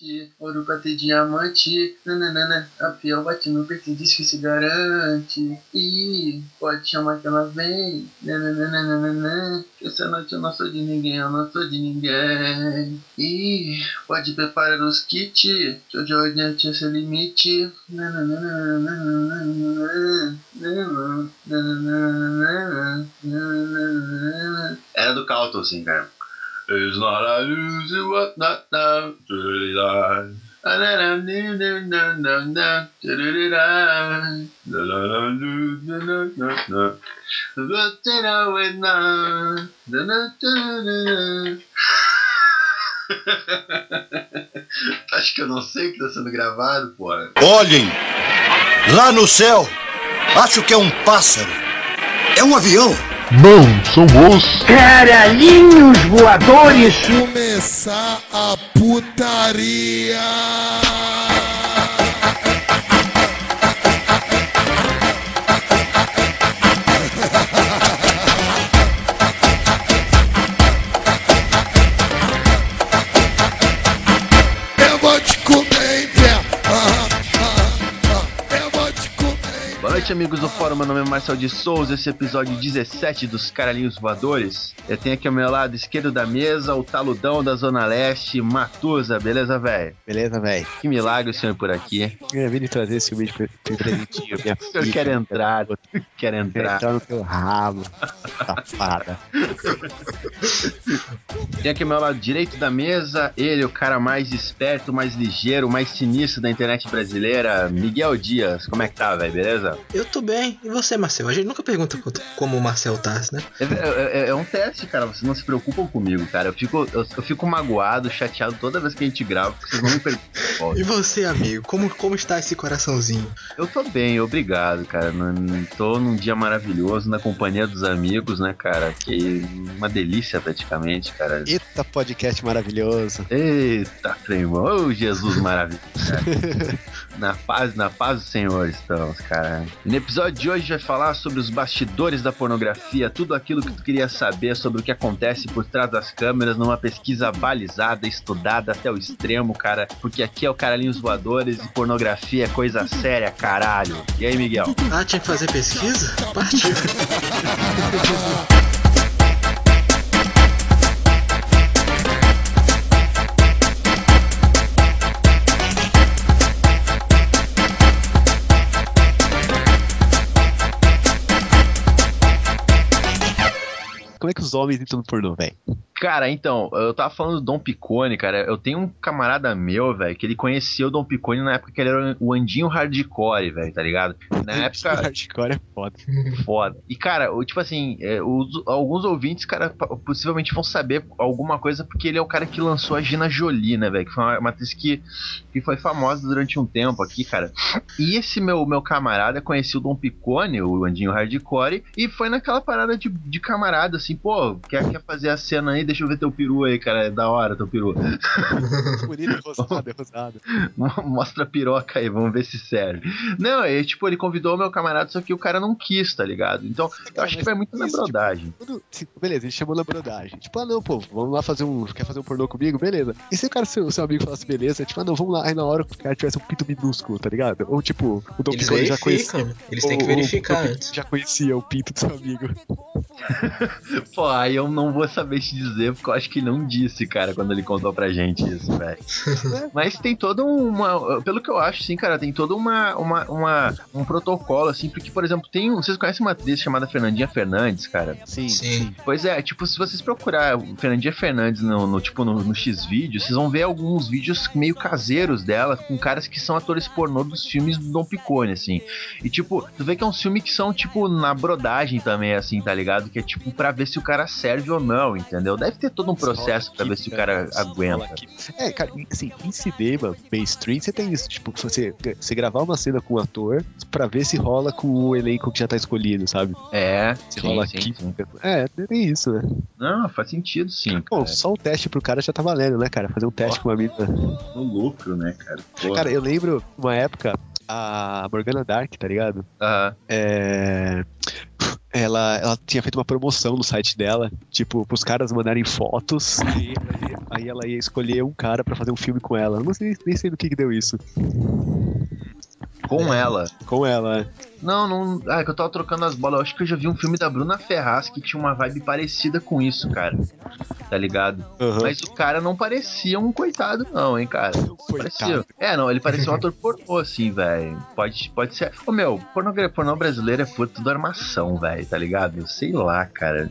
bate, ouro bater diamante, nananana, a fiel bate no peito e diz que se garante. E pode chamar que ela vem, nananana, essa noite eu não sou de ninguém, eu não sou de ninguém. E pode preparar os kits, que hoje eu adiante esse limite. Era do Calton, assim, cara. It's not I lose what not now line. Acho que eu não sei o que está sendo gravado, porra. Olhem! Lá no céu! Acho que é um pássaro. É um avião. Não, são os caralhinhos voadores. Começar a putaria. Noite, amigos do Fórum. Meu nome é Marcel de Souza. Esse é episódio 17 dos Caralhinhos Voadores. Eu tenho aqui ao meu lado esquerdo da mesa o taludão da Zona Leste, Matusa. Beleza, velho? Beleza, velho? Que milagre o senhor por aqui. Eu vim trazer esse vídeo presentinho, minha filha. quer entrar, quer Quero entrar. entrar no teu rabo, safada. Tem aqui ao meu lado direito da mesa ele, o cara mais esperto, mais ligeiro, mais sinistro da internet brasileira, Miguel Dias. Como é que tá, velho? Beleza? Eu tô bem. E você, Marcel? A gente nunca pergunta como o Marcel tá, né? É, é- é um teste, cara. Vocês não se preocupam comigo, cara. Eu fico, eu, eu fico magoado, chateado toda vez que a gente grava, porque vocês não me perguntam. E você, amigo? Como, como está esse coraçãozinho? Eu tô bem, obrigado, cara. Não- Tô num dia maravilhoso, na companhia dos amigos, né, cara? Que uma delícia praticamente, cara. Eita, podcast maravilhoso. Eita, primo. Ô, Jesus maravilhoso, cara. Na paz, na paz do Senhor estamos, cara. E no episódio de hoje vai falar sobre os bastidores da pornografia, tudo aquilo que tu queria saber sobre o que acontece por trás das câmeras numa pesquisa balizada, estudada até o extremo, cara. Porque aqui é o Caralhinhos Voadores e pornografia é coisa séria, caralho. E aí, Miguel? Ah, tinha que fazer pesquisa? Partiu. Como é que os homens entram no pornô, velho? Cara, então, eu tava falando do Dom Picone, cara. Eu tenho um camarada meu, velho, que ele conhecia o Dom Picone na época que ele era o Andinho Hardcore, velho, tá ligado? Na época. Hardcore é foda. foda. E, cara, o, tipo assim, é, os- alguns ouvintes, cara, possivelmente vão saber alguma coisa porque ele é o cara que lançou a Gina Jolie, né, velho? Que foi uma, uma atriz que, que foi famosa durante um tempo aqui, cara. E esse meu, meu camarada conhecia o Dom Picone, o Andinho Hardcore, e foi naquela parada de, de camarada, assim, pô, quer, quer fazer a cena aí? Deixa eu ver teu peru aí, cara. É da hora teu peru. Bonito, rosado, é rosado. Mostra a piroca aí, vamos ver se serve. Não, é tipo, ele convidou o meu camarada, só que o cara não quis, tá ligado? Então, eu acho que vai muito na Isso, tipo, brodagem. Se- beleza, ele chamou na brodagem. Tipo, ah não, pô, vamos lá fazer um. Quer fazer um pornô comigo? Beleza. E se o cara, seu, seu amigo falasse, beleza, tipo, ah não, vamos lá. Aí na hora o cara tivesse um pinto minúsculo, tá ligado? Ou tipo, o Dom Picone já conhecia. Eles têm que verificar antes. Já conhecia o pinto do seu amigo. Pô, aí eu não vou saber te dizer, porque eu acho que não disse, cara, quando ele contou pra gente isso, velho. Mas tem toda uma. Pelo que eu acho, sim, cara, tem todo uma, uma, uma- um protocolo, assim, porque, por exemplo, tem. Vocês conhecem uma atriz chamada Fernandinha Fernandes, cara? Sim, Sim. Pois é, tipo, se vocês procurar Fernandinha Fernandes no, no, tipo, no, no X-Vídeo, vocês vão ver alguns vídeos meio caseiros dela, com caras que são atores pornô dos filmes do Dom Picone, assim. E, tipo, tu vê que é um filme que são, tipo, na brodagem também, assim, tá ligado? Que é, tipo, pra ver se o cara serve ou não, entendeu? Deve ter todo um processo pra ver se o cara aguenta. É, cara, assim, em cinema, mainstream, você tem isso. Tipo, você, você gravar uma cena com um ator pra ver se rola com o elenco que já tá escolhido, sabe? É, Se sim, rola sim, aqui. sim. É, tem isso, né? Não, faz sentido, sim, Bom, só o teste pro cara já tá valendo, né, cara? Fazer um teste com uma mina. No lucro, né, cara? Porra. Cara, eu lembro uma época, a Morgana Dark, tá ligado? Aham. É. ela, ela tinha feito uma promoção no site dela, tipo, pros caras mandarem fotos e aí ela ia escolher um cara pra fazer um filme com ela. Eu não sei, nem sei do que, que deu isso. Com ela. Com ela. Não, não. Ah, é que eu tava trocando as bolas. Eu acho que eu já vi um filme da Bruna Ferraz que tinha uma vibe parecida com isso, cara. Tá ligado? Aham. Mas o cara não parecia um coitado, não, hein, cara. Parecia. Coitado. É, não, ele parecia um ator pornô, assim, velho. Pode, pode ser. Ô, meu, pornô, pornô brasileiro é tudo armação, velho, tá ligado? Sei lá, cara.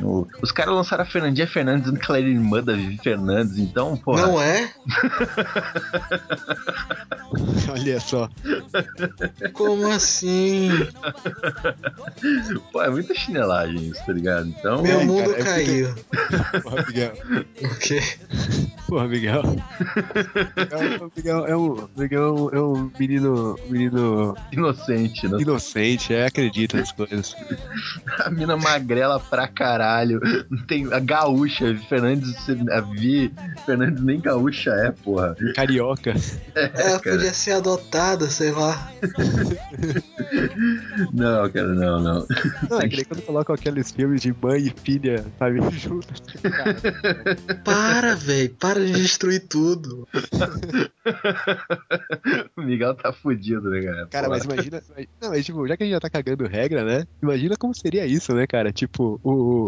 O- os caras lançaram a Fernandinha Fernandes dizendo que ela era irmã da Vivi Fernandes, então, porra. Não é? Olha só. Como assim? Pô, é muita chinelagem isso, tá ligado? Então. Meu É, mundo cara, é caiu. Porra, Miguel. O quê? Porra, Miguel. O Miguel é um, Miguel é um menino, menino Inocente, né? inocente, é, acredita nas coisas. A mina magrela pra caralho. Tem a gaúcha, Fernandes, a Vi Fernandes nem gaúcha é, porra. Carioca. Ela cara. podia ser adotada, sei lá. Não, cara, não, não. Não, é que nem quando colocam aqueles filmes de mãe e filha, sabe, juntos. Para, velho. Para de destruir tudo. O Miguel tá fudido, né, cara? Cara, mas imagina. Não, mas tipo, já que a gente já tá cagando regra, né? Imagina como seria isso, né, cara? Tipo, o.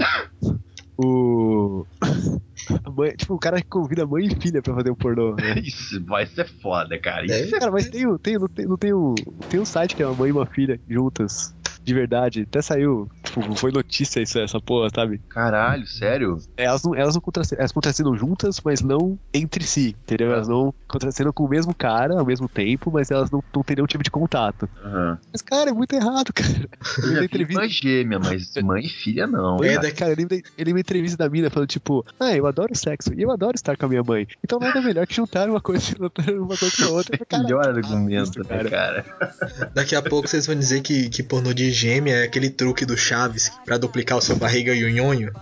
O. a mãe- tipo, o cara que convida mãe e filha pra fazer um pornô, né? Isso vai ser foda, cara. É? Isso é Cara, mas tem, o- tem, não, tem, não tem, um, tem um site que é uma mãe e uma filha juntas. De verdade. Até saiu. Tipo, foi notícia isso, essa porra, sabe? caralho, sério? Elas não, elas não contracenam, elas contracenam juntas, mas não entre si, entendeu? Elas não contracenam com o mesmo cara ao mesmo tempo, mas elas não, não têm nenhum tipo de contato. Aham. Mas, cara, é muito errado, cara. Eu já entrevista. gêmea, mas mãe e filha não. É cara. Cara, ele, me- ele me entrevista da mina falando, tipo, ah, eu adoro sexo e eu adoro estar com a minha mãe. Então nada melhor que juntar uma coisa, uma coisa com a outra. Cara, Melhor argumento, né, cara? Daqui a pouco vocês vão dizer que, que pornô de gêmea é aquele truque do Chaves pra duplicar o seu barriga e o nhonho.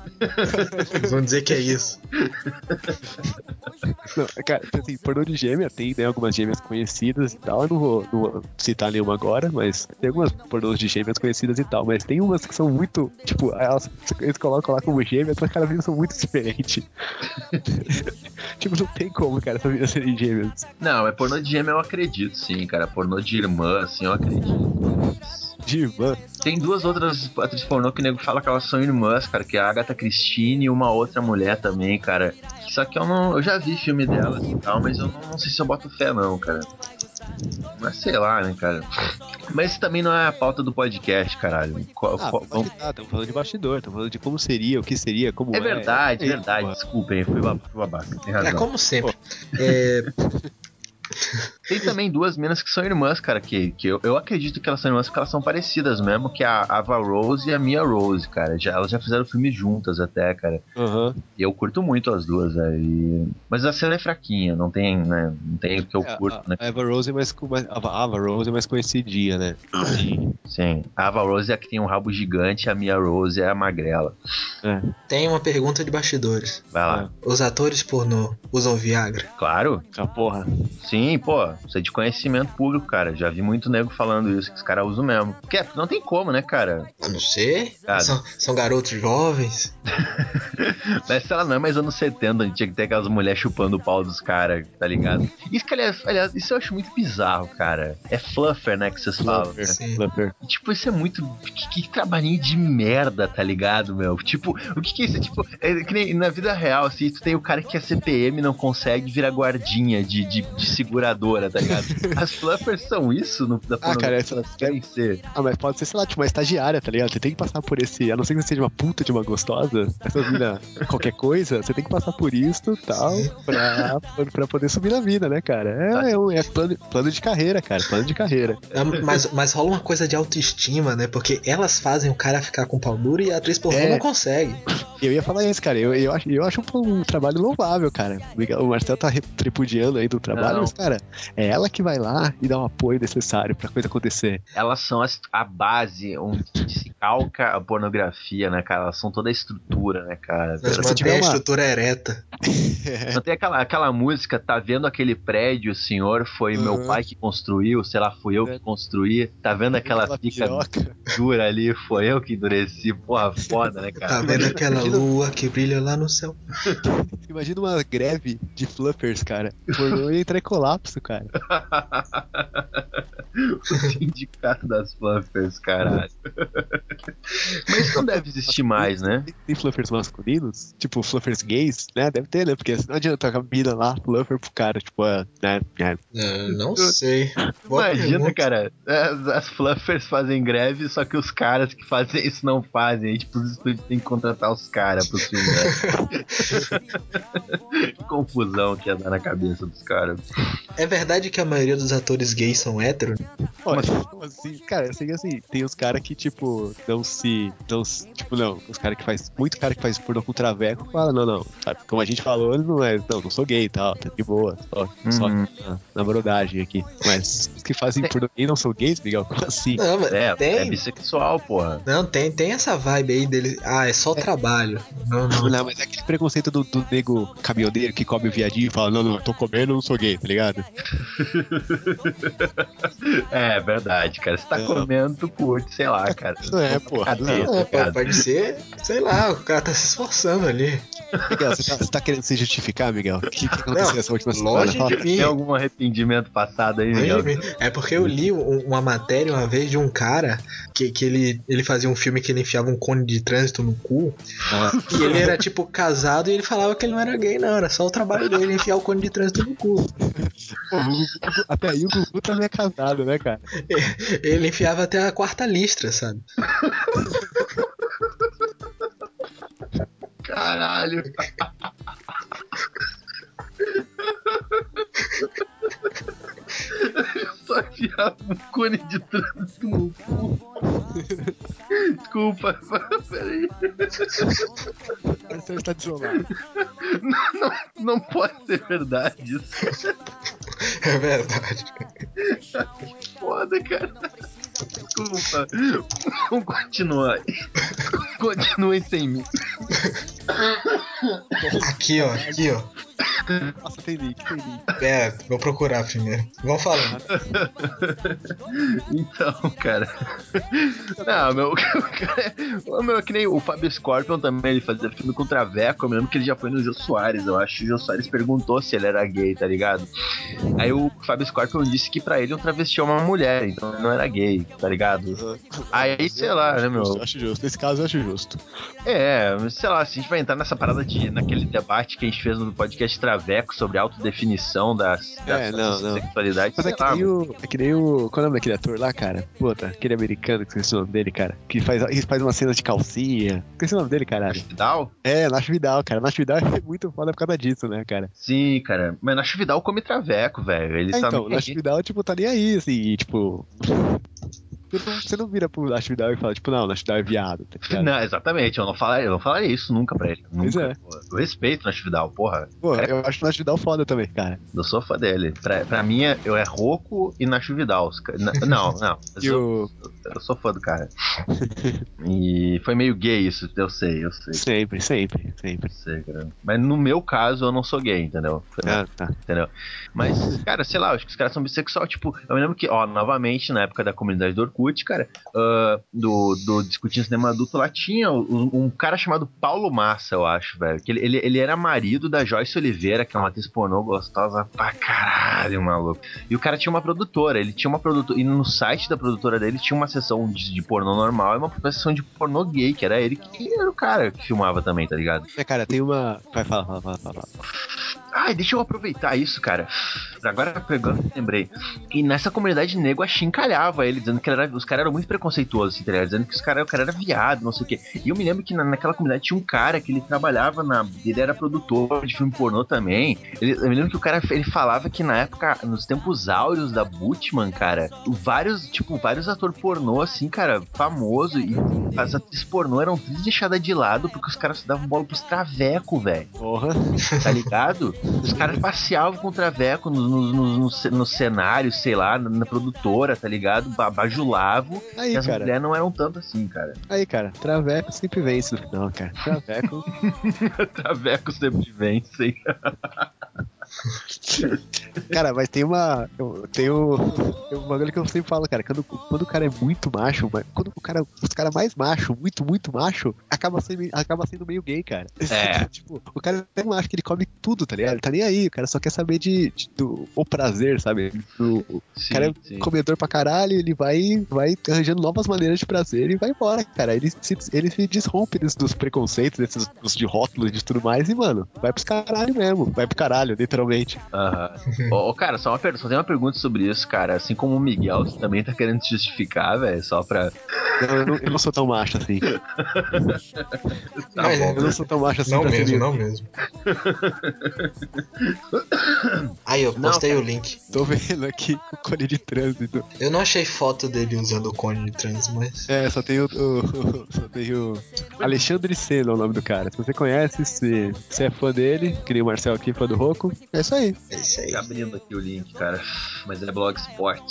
Vocês vão dizer que é isso. Não, cara, assim, pornô de gêmea tem, né, algumas gêmeas conhecidas e tal. Eu não vou, não vou citar nenhuma agora, mas tem algumas pornôs de gêmeas conhecidas e tal. Mas tem umas que são muito, tipo, elas, eles colocam lá como gêmeas, mas cada vez são muito diferentes. tipo, não tem como, cara, essas meninas serem gêmeas. Não, é pornô de gêmea eu acredito, sim, cara. Pornô de irmã, assim, eu acredito. De irmã. Tem duas outras atrizes pornô que o nego fala que elas são irmãs, cara, que é a Agatha Christine e uma outra mulher também, cara. Só que eu não. Eu já vi filme delas e tal, mas eu não, não sei se eu boto fé, não, cara. Mas sei lá, né, cara. Mas isso também não é a pauta do podcast, caralho. Qual- Ah, qual- que tá, estamos falando de bastidor, estamos falando de como seria, o que seria, como é. é verdade, É, verdade. pô. Desculpem, fui bab- fui babaca. Tem razão. É como sempre. É, Tem também duas minas que são irmãs, cara, que, que eu, eu acredito que elas são irmãs porque elas são parecidas mesmo, que é a Ava Rose e a Mia Rose, cara. Já, elas já fizeram filme juntas até, cara. Aham. E eu curto muito as duas, aí. Mas a cena é fraquinha, não tem, né? Não tem o que eu É, curto, a, né? a Eva Rose é mais, a Ava Rose é mais conhecidinha, né? Sim. A Ava Rose é a que tem um rabo gigante, a Mia Rose é a magrela. É. tem uma pergunta de bastidores. Vai lá. Os atores pornô usam Viagra? Claro. Ah, porra. Sim, pô. Isso é de conhecimento público, cara. Já vi muito nego falando isso, que os caras usam mesmo. Porque é, não tem como, né, cara? A não ser. São, são garotos jovens. Mas sei lá, não é mais anos 70, a gente tinha que ter aquelas mulheres chupando o pau dos caras, tá ligado? Isso que, aliás, aliás, isso eu acho muito bizarro, cara. É fluffer, né, que vocês falam. né? Sim. Fluffer. E, Tipo, isso é muito. Que, que trabalhinho de merda, tá ligado, meu? Tipo, o que, que é isso? Tipo, é que nem na vida real, assim, tu tem o cara que é CPM e não consegue virar guardinha de, de, de seguradora, tá ligado? As fluffers são isso no, da Ah, cara, essa- elas querem ser. Ah, mas pode ser, sei lá, tipo, uma estagiária, tá ligado? Você tem que passar por esse. A não ser que você seja uma puta de uma gostosa, essa mina, qualquer coisa, você tem que passar por isso e tal, pra, pra poder subir na vida, né, cara? É, é, um- é plano, plano de carreira, cara, plano de carreira. É, Mas, mas rola uma coisa de autoestima, né? Porque elas fazem o cara ficar com pau duro e a atriz pornô É. não consegue. Eu ia falar isso, cara. Eu, eu, acho, eu acho um, um trabalho louvável, cara. O O Marcelo tá tripudiando aí do trabalho, Não. mas, cara, é ela que vai lá e dá o apoio necessário pra coisa acontecer. Elas são as- a base onde se calca a pornografia, né, cara? Elas são toda a estrutura, né, cara? Mantém tiver a uma- estrutura ereta. Não tem aquela, aquela música, tá vendo aquele prédio, senhor? Foi meu Uhum. pai que construiu, sei lá, fui eu que É. construí. Tá vendo aquela Aquela pica piroca. dura ali? Foi eu que endureci. Porra, foda, né, Tá cara? vendo aquela imagina- lua que brilha lá no céu? Imagina uma greve de fluffers, cara. O pornô ia entrar em colapso, cara. o sindicato das fluffers, caralho. Mas isso não deve existir mais, né? Tem- fluffers masculinos? Tipo, fluffers gays, né? Deve ter, né? Porque não adianta a mina lá, fluffer pro cara, tipo, é, né? é. É, não sei. Boa Imagina, pergunta. cara, as, as fluffers fazem greve, só que os caras que fazem isso não fazem. Aí, tipo, os estúdios têm que contratar os caras pro filme. né? que confusão que ia dar na cabeça dos caras. É verdade que a maioria dos atores gays são héteros? Olha, assim, cara, assim, assim, tem os caras que, tipo, não se. Não, se- tipo, não, os caras que faz. Muito cara que faz pornô com traveco fala, não, não, sabe? Como a gente falou, ele não é. Não, não sou gay e tal, tá de boa. Só, só Uhum. na, na brodagem aqui. Mas os que fazem pornô gay não são gays, Miguel? Como assim? Não, mas É, é tem. bissexual, porra. Não, tem, tem essa vibe aí dele. Ah, é só trabalho. Não, não. Não, mas é aquele preconceito do, do nego caminhoneiro que come o viadinho e fala, não, não, eu tô comendo, eu não sou gay, tá ligado? É verdade, cara. Você tá É. comendo, tu curte, sei lá, cara. Não é, não. Pô, pode ser, sei lá, o cara tá se esforçando ali. Miguel, você tá, você tá querendo se justificar, Miguel? O que, que aconteceu Não, essa última semana? de mim. Tem algum arrependimento passado aí, Miguel? É porque eu li um- uma matéria uma vez de um cara que, que ele, ele fazia um filme que ele enfiava um cone de trânsito no cu. Ah, E ele era tipo casado e ele falava que ele não era gay, não. Era só o trabalho dele enfiar o cone de trânsito no cu. Pô, Gugu- até aí o Gugu também é casado, né, cara? Ele enfiava até a quarta listra, sabe? Caralho. Eu só enfiava um cone de trânsito no cu. Desculpa, peraí. Marcelo está desolado. Não, não pode ser verdade isso. É verdade. Foda, cara. Desculpa. Vamos continuar. Continuem sem mim. Aqui, ó, aqui, ó. Nossa, tem link, tem link. É, vou procurar primeiro. Vamos falando. Então, cara. Não, meu. O meu, é que nem o Fábio Scorpion também, ele fazia filme com Traveco. Eu me lembro que ele já foi no Jô Soares, eu acho. O Jô Soares perguntou se ele era gay, tá ligado? Aí o Fábio Scorpion disse que pra ele um travesti é uma mulher, então ele não era gay, tá ligado? Aí, sei lá, né, meu? Eu acho justo. Nesse caso, eu acho justo. É, sei lá, se a gente vai entrar nessa parada de. naquele debate que a gente fez no podcast Traveco sobre autodefinição das, das É, não, sexualidades, Mas é que lá, nem o. É que nem o. Qual é o nome daquele ator lá, cara? Puta, aquele americano que esqueci o nome dele, cara. Que faz, que faz uma cena de calcinha. Esqueci o nome dele, caralho. Vidal? É, Nacho Vidal, cara. Nacho Vidal é muito foda por causa disso, né, cara? Sim, cara. Mas Nacho Vidal come traveco, velho. Ele É, tá então, Nacho aí. Vidal, tipo, tá nem aí, assim, e, tipo. Você não, você não vira pro Nacho Vidal e fala, tipo, não, Nacho Vidal é viado, tá ligado? Não, exatamente. Eu não falaria, eu não falaria isso nunca pra ele. Pois Nunca. é. Eu respeito o Nacho Vidal, porra. Pô, eu acho o Nacho Vidal foda também, cara. Eu sou fã dele. Pra, pra mim, é- eu é Roco e Nacho Vidal. Não, não. não. Mas E eu, eu sou fã do cara. E foi meio gay isso, eu sei, eu sei. Sempre, sempre, sempre. eu sei. Mas no meu caso, eu não sou gay, entendeu? Ah, tá. Entendeu? Mas, cara, sei lá, acho que os caras são bissexual. Tipo, eu me lembro que, ó, novamente, na época da comunidade do Orkut, cara, ah, do, do Discutindo Cinema Adulto, lá tinha um, um cara chamado Paulo Massa, eu acho, velho. Que ele, ele, ele era marido da Joyce Oliveira, que é uma atriz pornô gostosa pra caralho, maluco. E o cara tinha uma produtora, ele tinha uma produtora, e no site da produtora dele tinha uma sessão de, de pornô normal e uma sessão de pornô gay, que era ele que era o cara que filmava também, tá ligado? É, cara, tem uma. Vai, fala, fala, fala, fala. Ai, deixa eu aproveitar isso, cara. Agora pegando, lembrei. E nessa comunidade nego achincalhava ele, dizendo que ele era- os caras eram muito preconceituosos, assim, tá? Dizendo que os cara, o cara era viado, não sei o quê. E eu me lembro que na- naquela comunidade tinha um cara que ele trabalhava na. Ele era produtor de filme pornô também. Ele- eu me lembro que o cara ele falava que na época, nos tempos áureos da Butman, cara, vários, tipo, vários atores pornô, assim, cara, famoso. E as atrizes pornô eram tudo deixadas de lado porque os caras davam bola pros traveco, velho Porra. tá ligado? Os caras passeavam com o Traveco no, no, no, no cenário, sei lá, na, na produtora, tá ligado? Ba- Bajulavam. Aí, as cara. mulheres não eram tanto assim, cara. Aí, cara, Traveco sempre vence no final, cara. Traveco. Traveco sempre vencem. cara, mas tem uma. eu- Tem um, tem um bagulho que eu sempre falo, cara. Quando, quando o cara é muito macho, quando o cara, os caras mais macho, muito, muito macho, acaba sendo, acaba sendo meio gay, cara. É. tipo, o cara é macho que ele come tudo, tá ligado? Ele tá nem aí, o cara só quer saber de, de- do o prazer, sabe? Do, o Sim, cara é sim. comedor pra caralho, ele vai, vai arranjando novas maneiras de prazer e vai embora, cara. Ele se, ele se desrompe dos, dos preconceitos, desses dos de rótulos e de tudo mais, e, mano, vai pros caralho mesmo. Vai pro caralho, literalmente. Aham. Ô, ô, cara, só, uma per- só tem uma pergunta sobre isso, cara. Assim como o Miguel, você também tá querendo se justificar, velho, só pra. Não, eu, não, eu não sou tão macho assim. Tá Mas bom. Eu não sou tão macho assim Não ser mesmo, não mesmo. Aí, eu Não, postei cara. o link. Tô vendo aqui o cone de trânsito. Eu não achei foto dele usando o cone de trans, mas. É, só tem o. o- só tem o. Alexandre Senna é o nome do cara. Se você conhece, se você é fã dele, que nem o Marcel aqui, fã do Roku, é isso aí. É isso aí. Tá abrindo aqui o link, cara. Mas é Blogspot.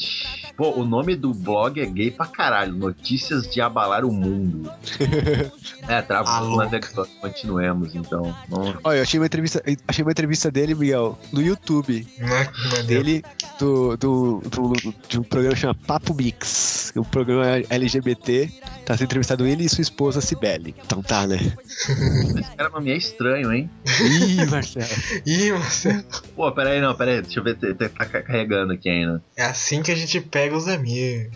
Pô, o nome do blog é gay pra caralho. Notícias de abalar o mundo. É, travou o louca. navegador. Continuemos, então. Vamos- Olha, eu achei uma entrevista, achei uma entrevista dele, Miguel, no YouTube. É, é dele. Do, do, do- de um programa que chama Papo Mix. Um programa LGBT. Tá sendo entrevistado ele e sua esposa, Cibele. Então tá, né? Esse cara nome é estranho, hein? Ih, Marcelo. Ih, Marcelo. Pô, peraí, não, peraí. Deixa eu ver. Tá, tá carregando aqui ainda. É assim que a gente pega os amigos.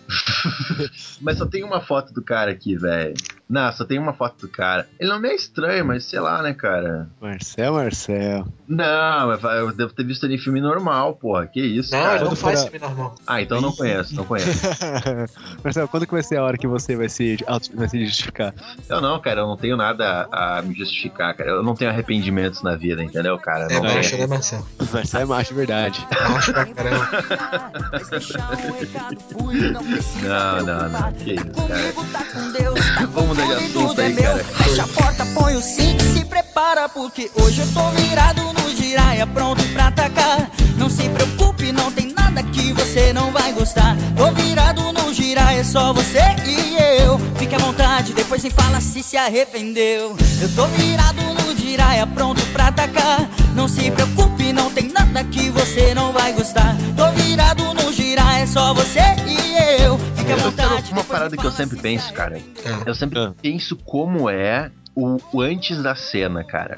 Mas só tem uma foto do cara aqui, velho. Não, só tem uma foto do cara. Ele não é estranho, mas sei lá, né, cara? Marcel, Marcel. Não, eu devo ter visto ele em filme normal, porra. Que isso, Não, cara? ele não quando faz filme normal. Ah, então eu não conheço, não conheço. Marcelo, quando que vai ser a hora que você vai se, vai se justificar? Eu não, cara, eu não tenho nada a, me justificar, cara. Eu não tenho arrependimentos na vida, entendeu, cara? É Não tenho. baixo, né, Marcelo? Marcel é macho, de verdade. Baixo pra caramba. Não, não, não. Que isso, cara. Tá Vamos mudar de tudo e assunto é aí, meu. cara. Fecha a porta, põe o cinto e se prepara, porque hoje eu tô virado no giraia, pronto pra atacar. Não se preocupe, não tem nada que você não vai gostar. Tô virado no giraia, só você e eu. Fique à vontade, depois me fala se se arrependeu. Eu tô virado no giraia, pronto pra atacar. Não se preocupe, não tem nada que você não vai gostar. Tô virado no giraia, só você e eu. Fique à Eu vontade. uma parada que eu sempre se penso, cara. Ah. Eu sempre Ah. penso como é o, o antes da cena, cara.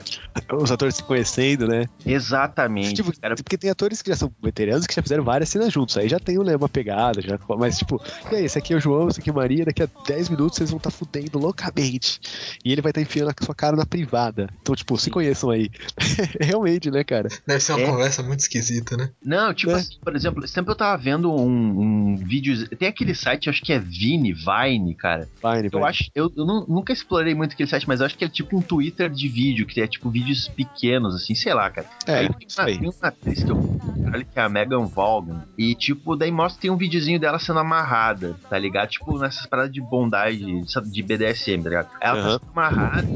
Os atores se conhecendo, né? Exatamente. Tipo, cara. porque tem atores que já são veteranos que já fizeram várias cenas juntos. Aí já tem né, uma pegada, já, mas tipo, e aí, esse aqui é o João, esse aqui é a Maria, daqui a 10 minutos vocês vão estar fudendo loucamente. E ele vai estar enfiando a sua cara na privada. Então, tipo, se conheçam aí. Realmente, né, cara? Deve ser uma É. conversa muito esquisita, né? Não, tipo É. assim, por exemplo, esse tempo eu tava vendo um, um vídeo. Tem aquele site, acho que é Vine, Vine, cara. Vai, Eu acho. Eu, eu nu- nunca explorei muito aquele site, mas eu acho que é tipo um Twitter de vídeo, que é tipo vídeos pequenos, assim, sei lá, cara. É, aí tem uma, tem uma atriz que eu olha que é a Megan Vaughan. E, tipo, daí mostra tem um videozinho dela sendo amarrada, tá ligado? Tipo, nessas paradas de bondade, sabe, de BDSM, tá ligado? Ela Aham. tá sendo amarrada.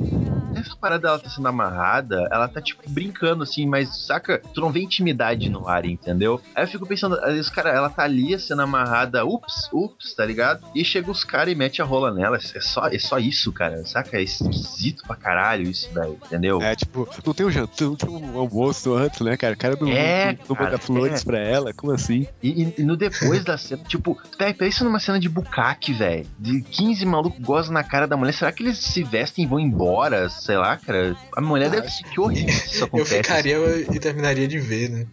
Nessa parada dela tá sendo amarrada, ela tá, tipo, brincando, assim, mas, saca? Tu não vê intimidade no ar, entendeu? Aí eu fico pensando, às vezes, cara, ela tá ali sendo amarrada, ups, ups, tá ligado? E chega os caras e mete a rola nela. É só, é só isso, cara, saca? É esquisito pra caralho isso, velho, entendeu? É, tipo, não tem um jantar, não tem um almoço antes, né, cara? O cara não, É, não, não cara, manda flores é. pra ela, como assim? E, e- no depois da cena, tipo, pe- pensa numa cena de bucaque, velho. De 15 malucos gozam na cara da mulher. Será que eles se vestem e vão embora? Sei lá, cara. A mulher deve ser que horrível se isso Eu acontece. ficaria e terminaria de ver, né?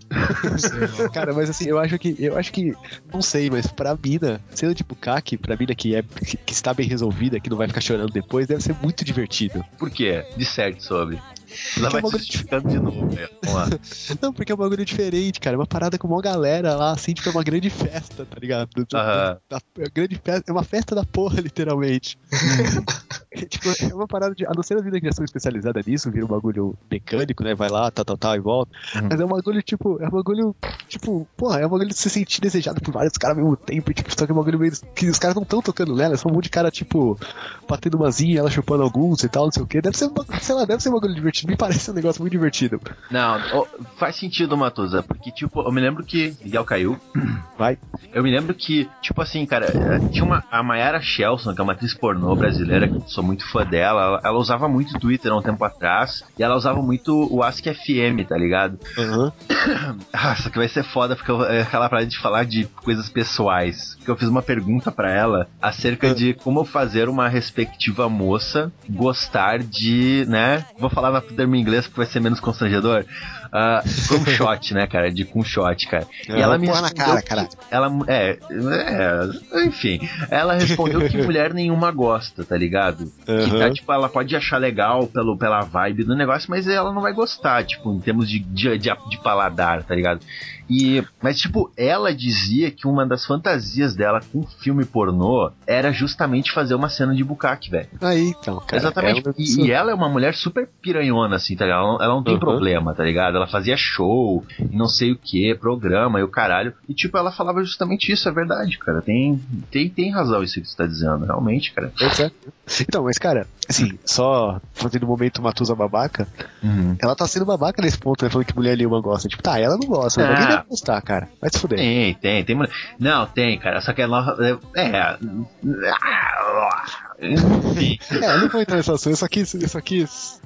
Não sei, não. Cara, mas assim, eu acho que, eu acho que, não sei, mas pra mina, cena de bucaque, pra mina que, é, que, que está bem resolvida, que não vai ficar chorando depois, deve ser muito divertido. Por quê? Disserte sobre. Ela é vai se bagulho justificando de novo, velho. Vamos lá. Não, porque é um bagulho diferente, cara. É uma parada com uma galera lá, assim, tipo, é uma grande festa, tá ligado? Da- Aham. da- é grande festa, é uma festa da porra, literalmente. É, tipo, é uma parada de. A não ser a vida que são especializada nisso, vira um bagulho mecânico, né? Vai lá, tal, tal, tal, e volta. Uhum. Mas é um bagulho, tipo, é um bagulho, tipo, porra, é um bagulho de se sentir desejado por vários caras ao mesmo tempo. E, tipo, só que é um bagulho meio. que os caras não estão tocando nela, é só um monte de cara, tipo, batendo umazinha, ela chupando alguns e tal, não sei o que. Deve ser um bagulho, sei lá, deve ser um bagulho divertido. Me parece um negócio muito divertido. Não, faz sentido, Matosa, porque, tipo, eu me lembro que. Miguel caiu. Vai. Eu me lembro que, tipo assim, cara, tinha uma. A Mayara Shelson, que é uma atriz pornô brasileira, que eu sou muito fã dela, ela, ela usava muito o Twitter há um tempo atrás, e ela usava muito o Ask FM, tá ligado? Aham. Ah, só que vai ser foda porque eu, é aquela parada de falar de coisas pessoais. Porque eu fiz uma pergunta pra ela acerca de como fazer uma respectiva moça gostar de, né? Vou falar na termo em inglês porque vai ser menos constrangedor. Ah, com shot, né, cara? De com shot, cara. E É, ela me porra na respondeu cara, que caralho. Ela, é, é, enfim. Ela respondeu que mulher nenhuma gosta, tá ligado? Que Aham. tá, tipo, ela pode achar legal pelo, pela vibe do negócio, mas ela não vai gostar, tipo, em termos de, de, de, de paladar, tá ligado? E, mas, tipo, ela dizia que uma das fantasias dela com filme pornô era justamente fazer uma cena de bucaque, velho. Aí, então, cara. Exatamente. é e, e ela é uma mulher super piranhona, assim, tá ligado? Ela, não- ela não tem Uhum. problema, tá ligado? Ela fazia show, e não sei o que, programa e o caralho. E, tipo, ela falava justamente isso, é verdade, cara. Tem, tem, tem razão isso que você tá dizendo, realmente, cara. É. Então, mas cara, assim, só fazendo o momento Matusa babaca, Uhum. ela tá sendo babaca nesse ponto, né? Falando que mulher nenhuma gosta. Tipo, tá, ela não gosta, mas Ah. Alguém deve gostar, cara. Vai se fuder. Tem, tem, tem. Não, tem, cara. Só que ela. É. Enfim. É, eu não vou entrar nesse assunto, eu só quis, eu só quis,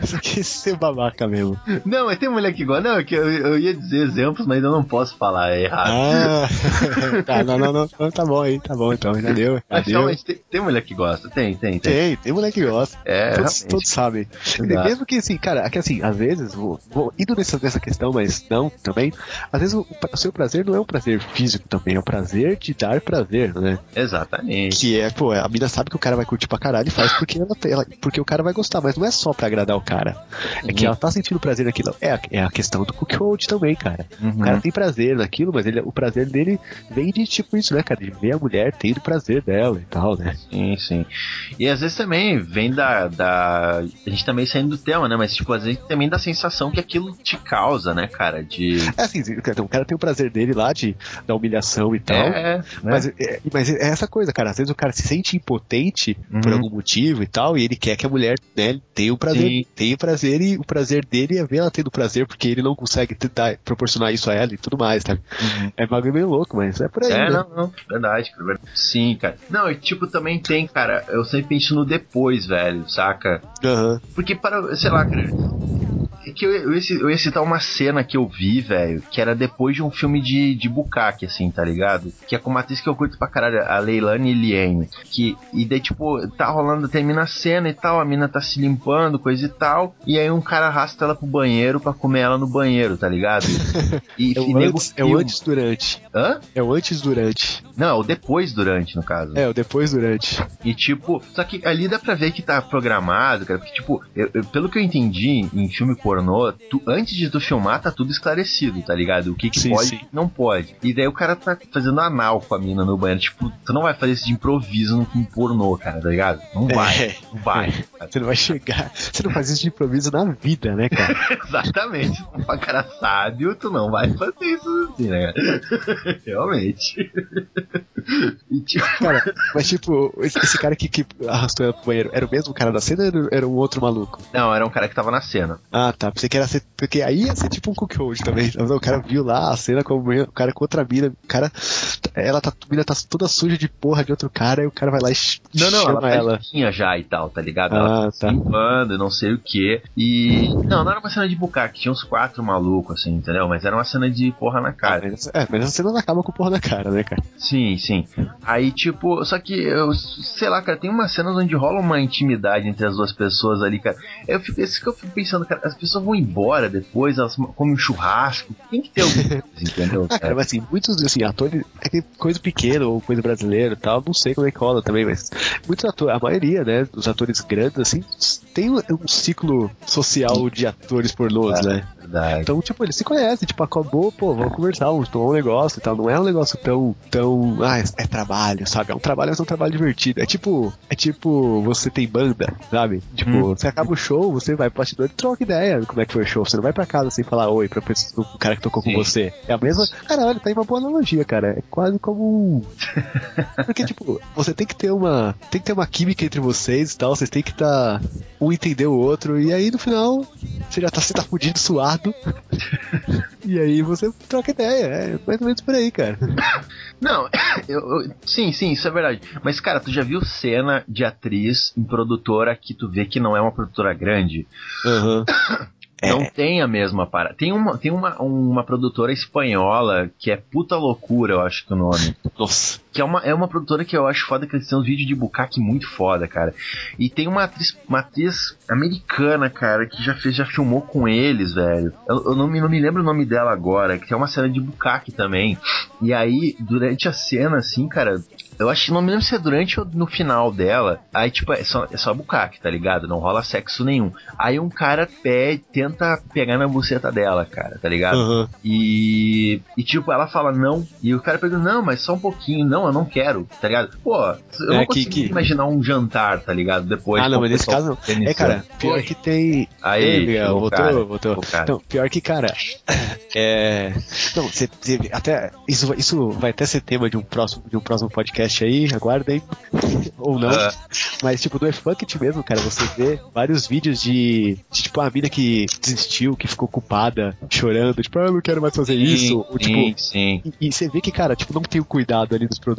eu só quis ser babaca mesmo. Não, mas tem mulher que gosta. Não, é que eu, eu ia dizer exemplos, mas eu não posso falar é errado. Ah, tá, não, não, não, tá bom aí, tá bom então, já deu, já Mas deu. realmente tem, tem mulher que gosta. Tem, tem, tem. Tem, tem mulher que gosta. É, todos, todos sabem. Exato. Mesmo que assim, cara, é que assim, às vezes, vou, vou indo nessa, nessa questão, mas não também, às vezes o, o seu prazer não é um prazer físico também, é um prazer de dar prazer, né? Exatamente. Que é, pô, a mina sabe que o cara vai curtir pra caralho e faz porque, ela, ela- porque o cara vai gostar, mas não é só pra agradar o cara. É que Uhum. ela tá sentindo prazer naquilo. É, a- é a questão do cookie também, cara. Uhum. O cara tem prazer naquilo, mas ele, o prazer dele vem de tipo isso, né, cara? De ver a mulher tendo prazer dela e tal, né? Sim, sim. E às vezes também vem da, da. A gente também saindo do tema, né? Mas, tipo, às vezes também da sensação que aquilo te causa, né, cara? De. É assim, o cara tem o prazer dele lá de da humilhação e tal. É, né? Mas, é, mas é essa coisa, cara. Às vezes o cara se sente impotente por Uhum. algum motivo e tal, e ele quer que a mulher né, tenha o prazer. Sim. Tenha o prazer e o prazer dele é ver ela tendo prazer, porque ele não consegue tentar proporcionar isso a ela e tudo mais, sabe? Uhum. É bagulho meio louco, mas é por aí, É, né? não, não, verdade, cara. Sim, cara. Não, e tipo, também tem, cara, eu sempre penso no depois, velho, saca? Aham. Porque para, sei lá, cara. É que eu, eu, eu ia citar uma cena que eu vi, velho, que era depois de um filme de, de bucaque, assim, tá ligado? Que é com uma atriz que eu curto pra caralho, a Leilani Liane. Que, e daí, tipo, tá rolando, termina a cena e tal, a mina tá se limpando, coisa e tal, e aí um cara arrasta ela pro banheiro pra comer ela no banheiro, tá ligado? E, É o, antes, é o antes durante. Hã? É o antes durante. Não, é o depois durante, no caso. É, o depois durante. E tipo, só que ali dá pra ver que tá programado, cara, porque tipo, eu- eu- pelo que eu entendi em filme pornô, tu- antes de tu filmar tá tudo esclarecido, tá ligado? O que, que Sim, pode e sim. o que não pode. E daí o cara tá fazendo anal com a mina no banheiro, tipo, tu não vai fazer isso de improviso filme pornô, cara, tá ligado? Não vai, É. não vai. Você não vai chegar. Você não faz isso de improviso na vida, né, cara? Exatamente. Um cara sábio, tu não vai fazer isso assim, né, cara? Realmente. E, tipo, Cara, mas tipo, esse, cara que, que arrastou ela pro banheiro era o mesmo cara da cena ou era- era um outro maluco? não, era um cara que tava na cena. Ah, tá. Pensei que era ser. Porque aí ia ser tipo um cook hold também. Mas O cara viu lá a cena com a mulher- o cara com outra mina. O cara. Ela tá. A mina tá toda suja de porra de outro cara e o cara vai lá e Não, não, ela tá ela. já e tal, tá ligado? Ah, ela tá tá. e não sei o que. E. Não, não era uma cena de bucaque, tinha uns quatro malucos, assim, entendeu? Mas era uma cena de porra na Ah, cara. mas, é, mas essa cena não acaba com porra na cara, né, cara? Sim, sim. Aí, tipo, só que eu, sei lá, cara, tem umas cenas onde rola uma intimidade entre as duas pessoas ali, cara. Eu fico, isso que eu fico pensando, cara, as pessoas vão embora depois, elas comem um churrasco. Tem que ter alguma coisa, entendeu? Ah, cara, mas assim, muitos assim, atores. É coisa pequena ou coisa brasileira e tal, não sei como é que rola também, mas muitos atores, a maioria, né, dos atores grandes, assim, tem um, ciclo social de atores pornôs, né? Verdade. Então, tipo, eles se conhecem, tipo, acabou, pô, vamos conversar, vamos tomar um negócio e tal. Não é um negócio tão, tão, ah, é, é trabalho, sabe? É um trabalho, mas é um trabalho divertido. É tipo, é tipo, você tem banda, sabe? Tipo, Hum. você acaba o show, você vai pro bastidor e troca ideia como é que foi o show. Você não vai pra casa sem falar oi pra pessoa, pro cara que tocou Sim. com você. É a mesma. Cara, olha, tá aí uma boa analogia, cara. É quase como. Porque, tipo, você tem que ter uma. Tem que ter uma química entre vocês e tal. Vocês têm que estar. um entender o outro. E aí no final, você já tá, você tá fudido, suado. e aí você troca ideia. É mais ou menos por aí, cara. Não, eu, eu- sim, sim, isso é verdade. Mas, cara, tu já viu cena de atriz em produtora que tu vê que não é uma produtora grande? É. Não tem a mesma parada. Tem uma, tem uma, uma produtora espanhola que é Puta Loucura, eu acho que é o nome. Nossa. Que é uma, é uma produtora que eu acho foda, que eles têm uns vídeos de bucaque muito foda, cara. E tem uma atriz, uma atriz americana, cara, que já fez, já filmou com eles, velho. Eu, eu não, me, não me lembro o nome dela agora, que é uma cena de bucaque também. E aí, durante a cena, assim, cara, eu acho que não me lembro se é durante ou no final dela. Aí, tipo, é só, é só bucaque, tá ligado? Não rola sexo nenhum. Aí um cara pé, tenta pegar na buceta dela, cara, tá ligado? Aham. E, e tipo, ela fala não. E o cara pergunta, não, mas só um pouquinho. Não, eu não quero, tá ligado? Pô, eu É não que- consigo que- imaginar um jantar, tá ligado? Depois. Ah, não, mas nesse caso não. É, cara, pior que tem. Aí, Ei, Miguel, voltou, cara, voltou. Então, pior que, cara, é. Não, você, você- até. Isso, isso vai até ser tema de um próximo, de um próximo podcast aí, aguardem. Ou não. Ah. Mas, tipo, do E-Funkit mesmo, cara, você vê vários vídeos de, de, tipo, a mina que desistiu, que ficou culpada, chorando, tipo, ah, eu não quero mais fazer isso. Ou, tipo, sim, sim. e, e você vê que, cara, tipo, não tem o cuidado ali dos produtores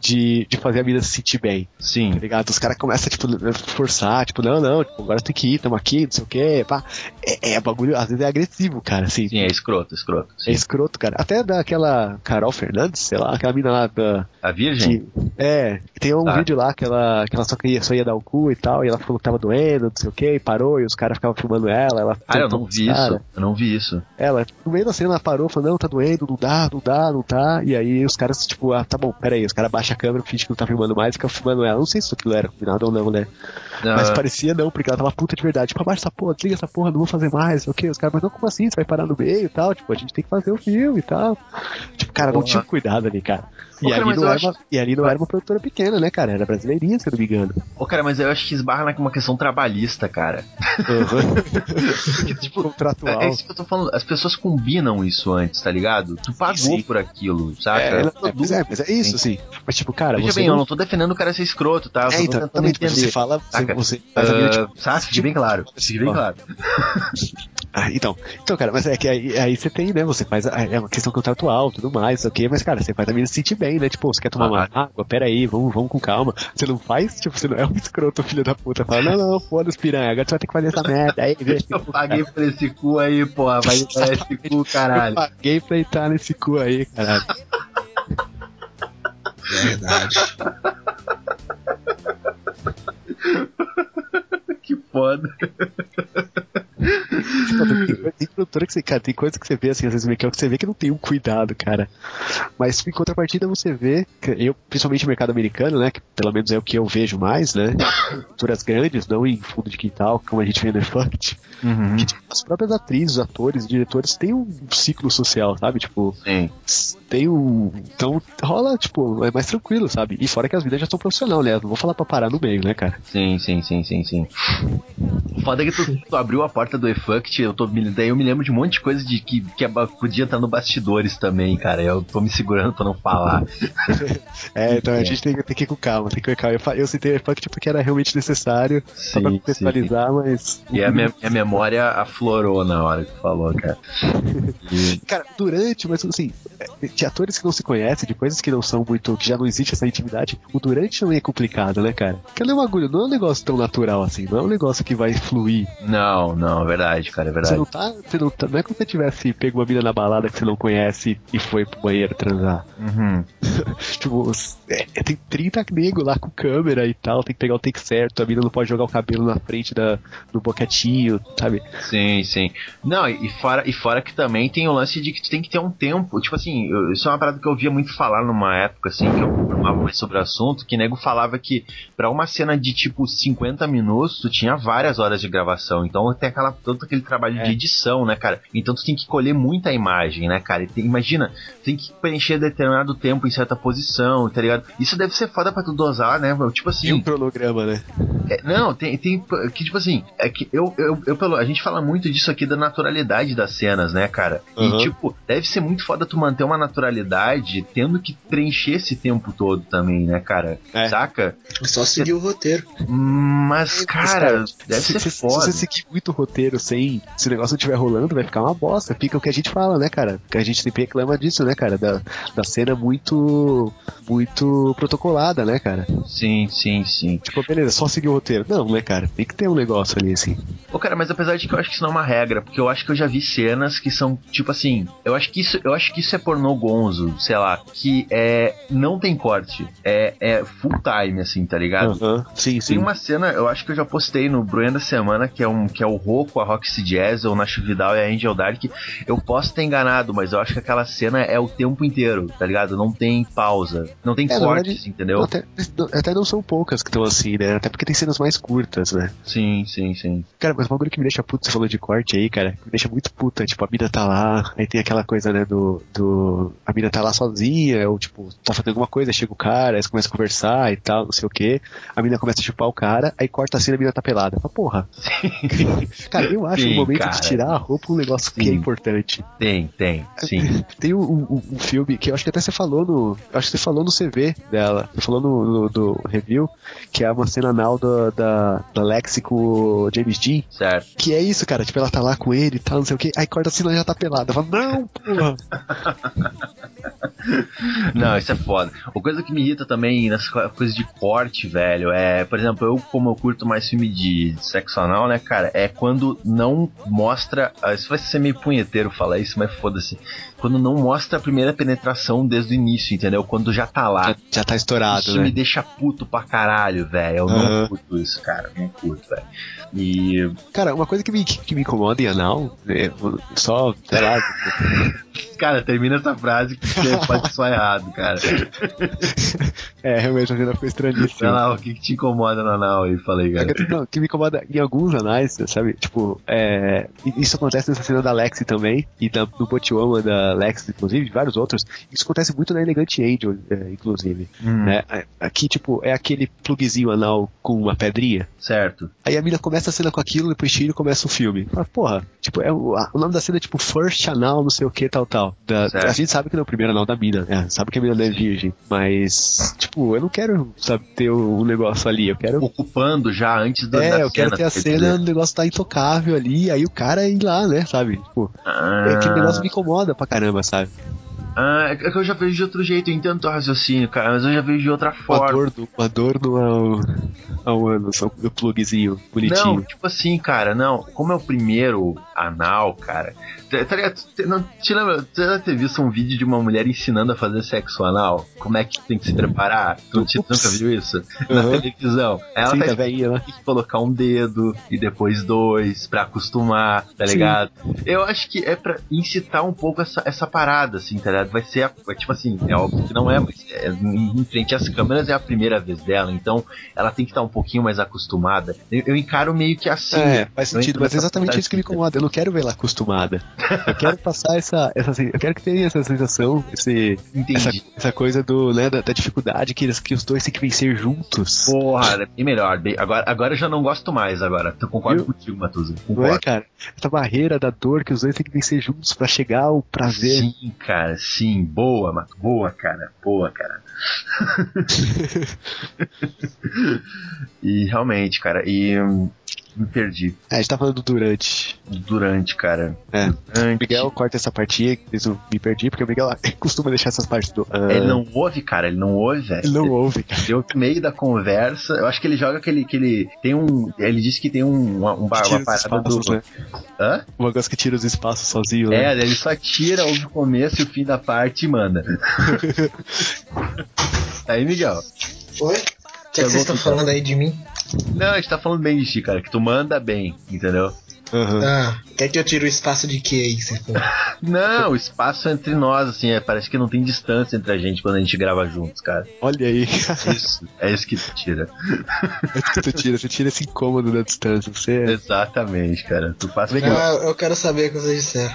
de, de fazer a mina se sentir bem Sim. tá ligado? Os caras começam, tipo, a forçar, tipo, não, não, tipo, agora tem que ir, tamo aqui, não sei o que, pá. É, é bagulho, às vezes é agressivo, cara, assim. Sim, é escroto, escroto. É Sim. escroto, cara. Até daquela Carol Fernandes, sei lá, aquela mina lá da. A Virgem? Que, é, tem um Ah. vídeo lá que ela, que ela só, queria, só ia dar o cu e tal, e ela falou que tava doendo, não sei o que, parou, e os caras ficavam filmando ela, ela Ah, eu não vi cara. isso. Eu não vi isso. Ela, no meio da cena, ela parou, falou, não, tá doendo, não dá, não dá, não dá. E aí os caras, tipo, ah, tá bom, peraí, os caras baixam a câmera, fingem que não tá filmando mais e ficam filmando ela. Não sei se aquilo era combinado ou não, né? Mas parecia não, porque ela tava puta de verdade. Tipo, abaixa essa porra, desliga essa porra, não vou fazer mais, ok? Os caras, mas não, como assim? Você vai parar no meio e tal? Tipo, a gente tem que fazer o filme e tal. Tipo, cara, não Porra. tinha cuidado ali, cara. E, cara, ali, não era acho- uma, e ali não era uma produtora pequena, né, cara? Era brasileirinha, se eu não me engano. Ô, cara, mas eu acho que esbarra numa questão trabalhista, cara. Porque, tipo, Contratual. É isso que eu tô falando. As pessoas combinam isso antes, tá ligado? Tu pagou sim. por aquilo, saca? É, é, é, mas é isso, sim. Mas, tipo, cara, Veja você bem, não... eu não tô defendendo o cara ser escroto, tá? Eu É, então, mas entender. você fala, você, Saca? você a mina, tipo, Ah, sabe? Fique bem claro. Fique bem claro. Ah, então, então, cara, mas é que aí, aí você tem, né? Você faz. a- É uma questão contratual, tudo mais, ok? Mas, cara, você faz a menina se sentir bem, né? Tipo, você quer tomar uma água? Pera aí, vamos, vamos com calma. Você não faz, tipo, você não é um escroto, filho da puta. Fala, não, não, foda-se, piranha, agora você vai ter que fazer essa merda. Aí, vê, Eu paguei por esse cu aí, porra. Vai entrar esse cu, caralho. Eu paguei pra entrar nesse cu aí, caralho. Verdade. Que foda. Tipo, tem, coisa- tem produtora que você, cara, tem coisa que você vê assim, às vezes meio que o que você vê que não tem um cuidado, cara. Mas em contrapartida você vê, que eu, principalmente no mercado americano, né, que pelo menos é o que eu vejo mais, né, produtoras grandes, não em fundo de quintal, como a gente vê no Effect, Uhum. que tipo, as próprias atrizes, atores, diretores têm um ciclo social, sabe? Tipo, Sim. tem um. Então rola, tipo, é mais tranquilo, sabe? E fora que as vidas já estão profissional, né? Não vou falar pra parar no meio, né, cara? Sim, sim, sim, sim, sim. Foda é que tu, tu abriu a porta do eFuct, eu tô, daí eu me lembro de um monte de coisa de que, que podia estar no bastidores também, cara. Eu tô me segurando pra não falar. É, então a É. gente tem, tem que ir com calma, tem que ir com calma. Eu, eu citei o Effect porque era realmente necessário, só pra Sim, contextualizar, mas. E a minha, minha memória aflorou na hora que falou, cara. E- Cara, durante, mas assim, é, de atores que não se conhecem, de coisas que não são muito. que já não existe essa intimidade, o durante também é complicado, né, cara? Porque não é um bagulho, não é um negócio tão natural assim, não é um negócio que vai fluir. Não, não, é verdade, cara, é Você verdade. não tá. Você não, tá, não é como se você tivesse pego uma mina na balada que você não conhece e foi pro banheiro transar. Uhum. Tipo, é, é, tem 30 negros lá com câmera e tal, tem que pegar o take certo, a mina não pode jogar o cabelo na frente da, do boquetinho, sabe? Sim, sim. Não, e fora, e fora que também tem o lance de que tu tem que ter um tempo. Tipo assim, eu- isso é uma parada que eu ouvia muito falar numa época, assim, que eu informava mais sobre o assunto, que nego falava que pra uma cena de tipo 50 minutos, tu tinha várias horas de gravação. Então tem aquela, todo aquele trabalho É. de edição, né, cara? Então tu tem que colher muita imagem, né, cara? E tem- imagina, tu tem que preencher determinado tempo em certa posição, tá ligado? Isso deve ser foda pra tu dosar, né? Tipo assim. E um cronograma, né? É, não, tem, tem que tipo assim, é que eu, eu, eu pelo, a gente fala muito disso aqui da naturalidade das cenas, né, cara? E Uhum. tipo, deve ser muito foda tu manter uma naturalidade tendo que preencher esse tempo todo também, né, cara? É. Saca? Só seguir o roteiro. Mas, cara, deve se, ser se- foda. Se você seguir muito roteiro sem. Se o negócio não estiver rolando, vai ficar uma bosta. Fica o que a gente fala, né, cara? Que a gente sempre reclama disso, né, cara? Da, da cena muito. Muito protocolada, né, cara? Sim, sim, sim. Tipo, beleza, só seguir o roteiro. Não, né, cara? Tem que ter um negócio ali, assim. Ô, cara, mas apesar de que eu acho que isso não é uma regra, porque eu acho que eu já vi cenas que são, tipo assim, eu acho que isso, eu acho que isso é pornô gonzo, sei lá, que é. não tem corte. É, é full time, assim, tá ligado? Aham. Sim, sim. Tem uma cena, eu acho que eu já postei no Bruno da Semana, que é, um, que é o Rocco, a Roxy Jazz, ou Nacho Vidal e a Angel Dark. Eu posso ter enganado, mas eu acho que aquela cena é o tempo inteiro, tá ligado? Não tem pausa, não tem É, na cortes, entendeu? Até, até não são poucas que estão assim, né? Até porque tem cenas mais curtas, né? Sim, sim, sim. Cara, mas o bagulho que me deixa puto, você falou de corte aí, cara, me deixa muito puta. Tipo, a mina tá lá, aí tem aquela coisa, né, do. do a mina tá lá sozinha, ou tipo, tá fazendo alguma coisa, chega o cara, aí você começa a conversar e tal, não sei o que. A mina começa a chupar o cara, aí corta a cena e a mina tá pelada. Fala, porra. cara, eu acho Sim, o momento cara. de tirar a roupa um negócio que é Sim. importante. Tem, tem, sim. Tem um, um- um filme que eu acho que até você falou no. Acho que você falou no CV dela. Você falou no, no- do review, que é uma cena anal da, da Lexi com o James Dean. Certo. Que é isso, cara. Tipo, ela tá lá com ele e tal, não sei o que. Aí corta assim, ela já tá pelada. Eu falo, não, porra. Não, isso é foda. Uma coisa que me irrita também nessas co- coisas de corte, velho, é, por exemplo, eu, como eu curto mais filme de sexo anal, né, cara, é quando não mostra. ah, Isso vai ser meio punheteiro falar isso, mas foda-se. Quando não mostra a primeira penetração desde o início, entendeu? Quando já tá lá. Já, já tá estourado, Isso né? me deixa puto pra caralho, velho. Eu não Aham. curto isso, cara. Não curto, velho. E. Cara, uma coisa que me, que me incomoda em anal, é, só, sei lá, Cara, termina essa frase que você pode soar errado, cara. é, realmente a cena foi estranhíssima. Sei lá, o que, que te incomoda no anal aí? Falei, cara. Não, que me incomoda em alguns anais, sabe? Tipo, é, isso acontece nessa cena da Lexi também, e da, do Botioma da Lexi, inclusive, de vários outros. Isso acontece muito na Elegant Angel, é, inclusive. Hum, Né? Aqui, tipo, é aquele plugzinho anal com uma pedrinha. Certo. Aí a mina começa a cena com aquilo, depois tira e começa o filme. Fala, porra, tipo, é o, nome da cena é tipo First Anal, não sei o que, tal, tal. Da- a gente sabe que não é o primeiro anal da mina, né? Sabe que a mina não é virgem. Mas, tipo, eu não quero, sabe, ter o, o negócio ali. Eu quero. Ocupando já antes da É, eu quero ter a cena, o negócio tá intocável ali, aí o cara ir lá, né, sabe? Tipo, Ah, é aquele negócio me incomoda pra caramba, sabe? Ah, é que eu já vejo de outro jeito, eu entendo teu raciocínio, cara, mas eu já vejo de outra O forma. adorno, o adorno ao, ao ano, só do plugzinho, bonitinho. Não, tipo assim, cara, não. Como é o primeiro anal, cara. Tá, tá ligado? Não, te lembra? Você já ter visto um vídeo de uma mulher ensinando a fazer sexo anal? Como é que tem que se preparar? Tu, tu nunca viu isso? Na Uhum. televisão. Ela Sim, tá tá velhinha lá. tem que colocar um dedo e depois dois pra acostumar, tá Sim. ligado? Eu acho que é pra incitar um pouco essa, essa parada, assim, tá ligado? Vai ser, a- é tipo assim, é óbvio que não é, mas é, em, frente às câmeras é a primeira vez dela, então ela tem que estar um pouquinho mais acostumada. Eu, eu encaro meio que assim. É, faz Eu sentido, mas é exatamente isso que me incomoda. Eu não quero ver ela acostumada. Eu quero passar essa, essa eu quero que tenha essa sensação, esse, essa, essa coisa do, né, da, da dificuldade que, eles, que os dois têm que vencer juntos. Porra, é bem melhor. bem- agora, agora eu já não gosto mais, agora. Eu concordo Viu? contigo, Matuza. Não é, Concordo. cara? Essa barreira da dor que os dois têm que vencer juntos pra chegar ao prazer. Sim, cara, sim. Boa, Mato. Boa, cara. Boa, cara. e realmente, cara, e hum, me perdi É, a gente tá falando do durante. durante, cara. É. O Durante. Miguel corta essa partinha, que eu me perdi, porque o Miguel costuma deixar essas partes do. ah, Ele não ouve, cara, ele não ouve, velho. ele não ouve, cara. Deu no meio da conversa. Eu acho que ele joga aquele. Que ele tem um. Ele disse que tem um, uma, um, ba- Tira uma parada espaços, do. né? Hã? Um negócio que tira os espaços sozinho, né? É, ele só tira, ouve o começo e o fim da parte e manda. Aí, Miguel. Oi? O que, é que vocês estão falando aí de mim? Não, a gente tá falando bem de ti, cara, que tu manda bem, entendeu? Aham. Ah, quer que eu tire o espaço de que aí, se for? Não, o espaço entre nós, assim, é, parece que não tem distância entre a gente quando a gente grava juntos, cara. Olha aí. Isso, é isso que tira. É isso que você tira, você tira esse incômodo da distância. Você é Exatamente, cara. Tu passa Legal. Não, eu quero saber o que vocês disseram.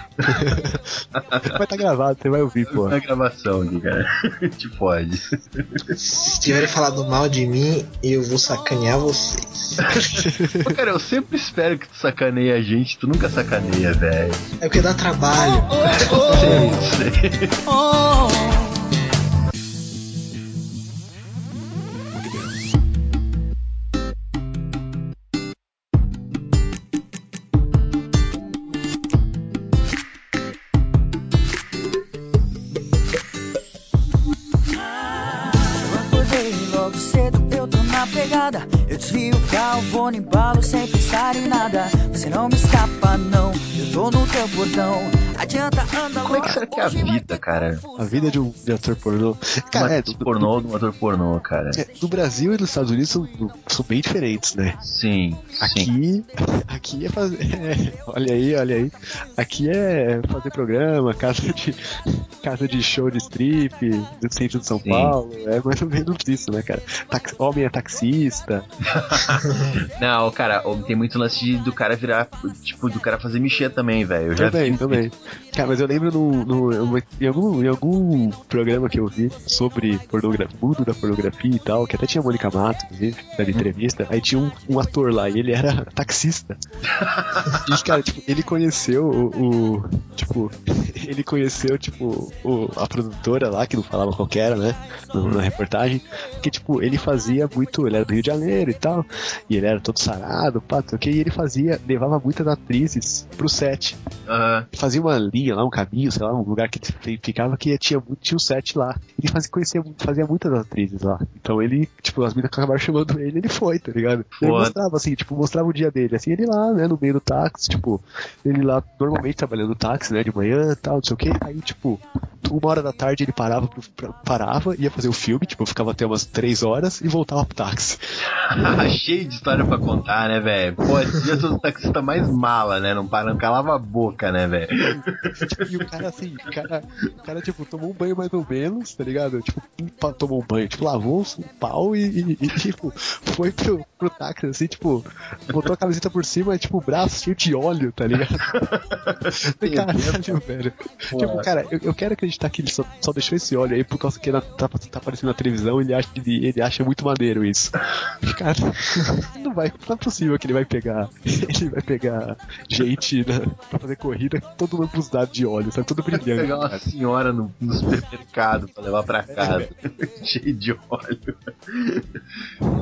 vai estar gravado, você vai ouvir, pô. na gravação aqui, cara. Te fode. Se tiverem falado mal de mim, eu vou sacanear vocês. Pô, cara, eu sempre espero que tu sacaneie a gente, tu nunca sacaneia, velho. É porque dá trabalho. Sei, sei. Oh, eu acordei logo cedo, eu tô na pegada. Eu desvio o carro, vou no embalo sem pensar em nada. Você não me escapa, não. Eu tô no teu portão. Adianta, anda Como é que será que é a vida, cara? A vida de um de ator pornô. Cara, é, atriz do, pornô ou de um ator pornô, cara? é, do Brasil e dos Estados Unidos são, são bem diferentes, né? Sim, sim. Aqui, aqui é fazer. é, olha aí, olha aí. Aqui é fazer programa, casa de, casa de show de strip, do centro de São Sim. Paulo. É mais ou menos isso, né, cara? Tax- homem é taxista. Não, cara, tem muito lance de, do cara virar, tipo, do cara fazer mexer também, velho. Também, vi. também. Cara, mas eu lembro no, no- em, algum, em algum programa que eu vi sobre pornografia, mundo da pornografia e tal, que até tinha a Mônica Mato, inclusive, da entrevista, aí tinha um, um ator lá e ele era taxista. E, cara, tipo, ele conheceu o, o- Tipo, ele conheceu, tipo, o- a produtora lá, que não falava qual que era, né? no- na reportagem, que, tipo, ele fazia muito. Ele era do Rio de Janeiro e tal, e ele era todo sarado, pá, sei o que, e ele fazia, levava muitas atrizes pro set Aham. fazia uma linha lá, um caminho, sei lá, um lugar que ele ficava que tinha, tinha um set lá. Ele fazia, conhecia, fazia muitas atrizes lá. Então ele, tipo, as meninas acabaram chamando ele, ele foi, tá ligado? Ele Foda. mostrava assim, tipo, mostrava o dia dele, assim, ele lá, né, no meio do táxi, tipo, ele lá normalmente trabalhando no táxi, né, de manhã e tal, não sei o que. Aí, tipo, uma hora da tarde ele parava, parava, ia fazer o filme, tipo, ficava até umas três horas e voltava pro táxi. Cheio de história pra contar, né, velho? Pô, esse eu sou o taxista mais mala, né? Não, para, não calava a boca, né, velho? E o cara assim, o cara, o cara, tipo, tomou um banho mais ou menos, tá ligado? Tipo, tomou um banho, tipo, lavou um pau e, e- e, tipo, foi pro, pro táxi, assim, tipo, botou a camiseta por cima e, tipo, o braço cheio de óleo, tá ligado? Caralho, velho. Tipo, cara, eu, eu quero acreditar que ele só, só deixou esse óleo aí por causa que ele tá, tá aparecendo na televisão e ele acha, ele, ele acha muito maneiro isso. Cara, não vai, não é possível que ele vai pegar, ele vai pegar gente né, pra fazer corrida, todo lambuzado de óleo, sabe? Todo brilhante. Pegar uma cara. senhora no, no supermercado pra levar pra casa. Cheio de óleo.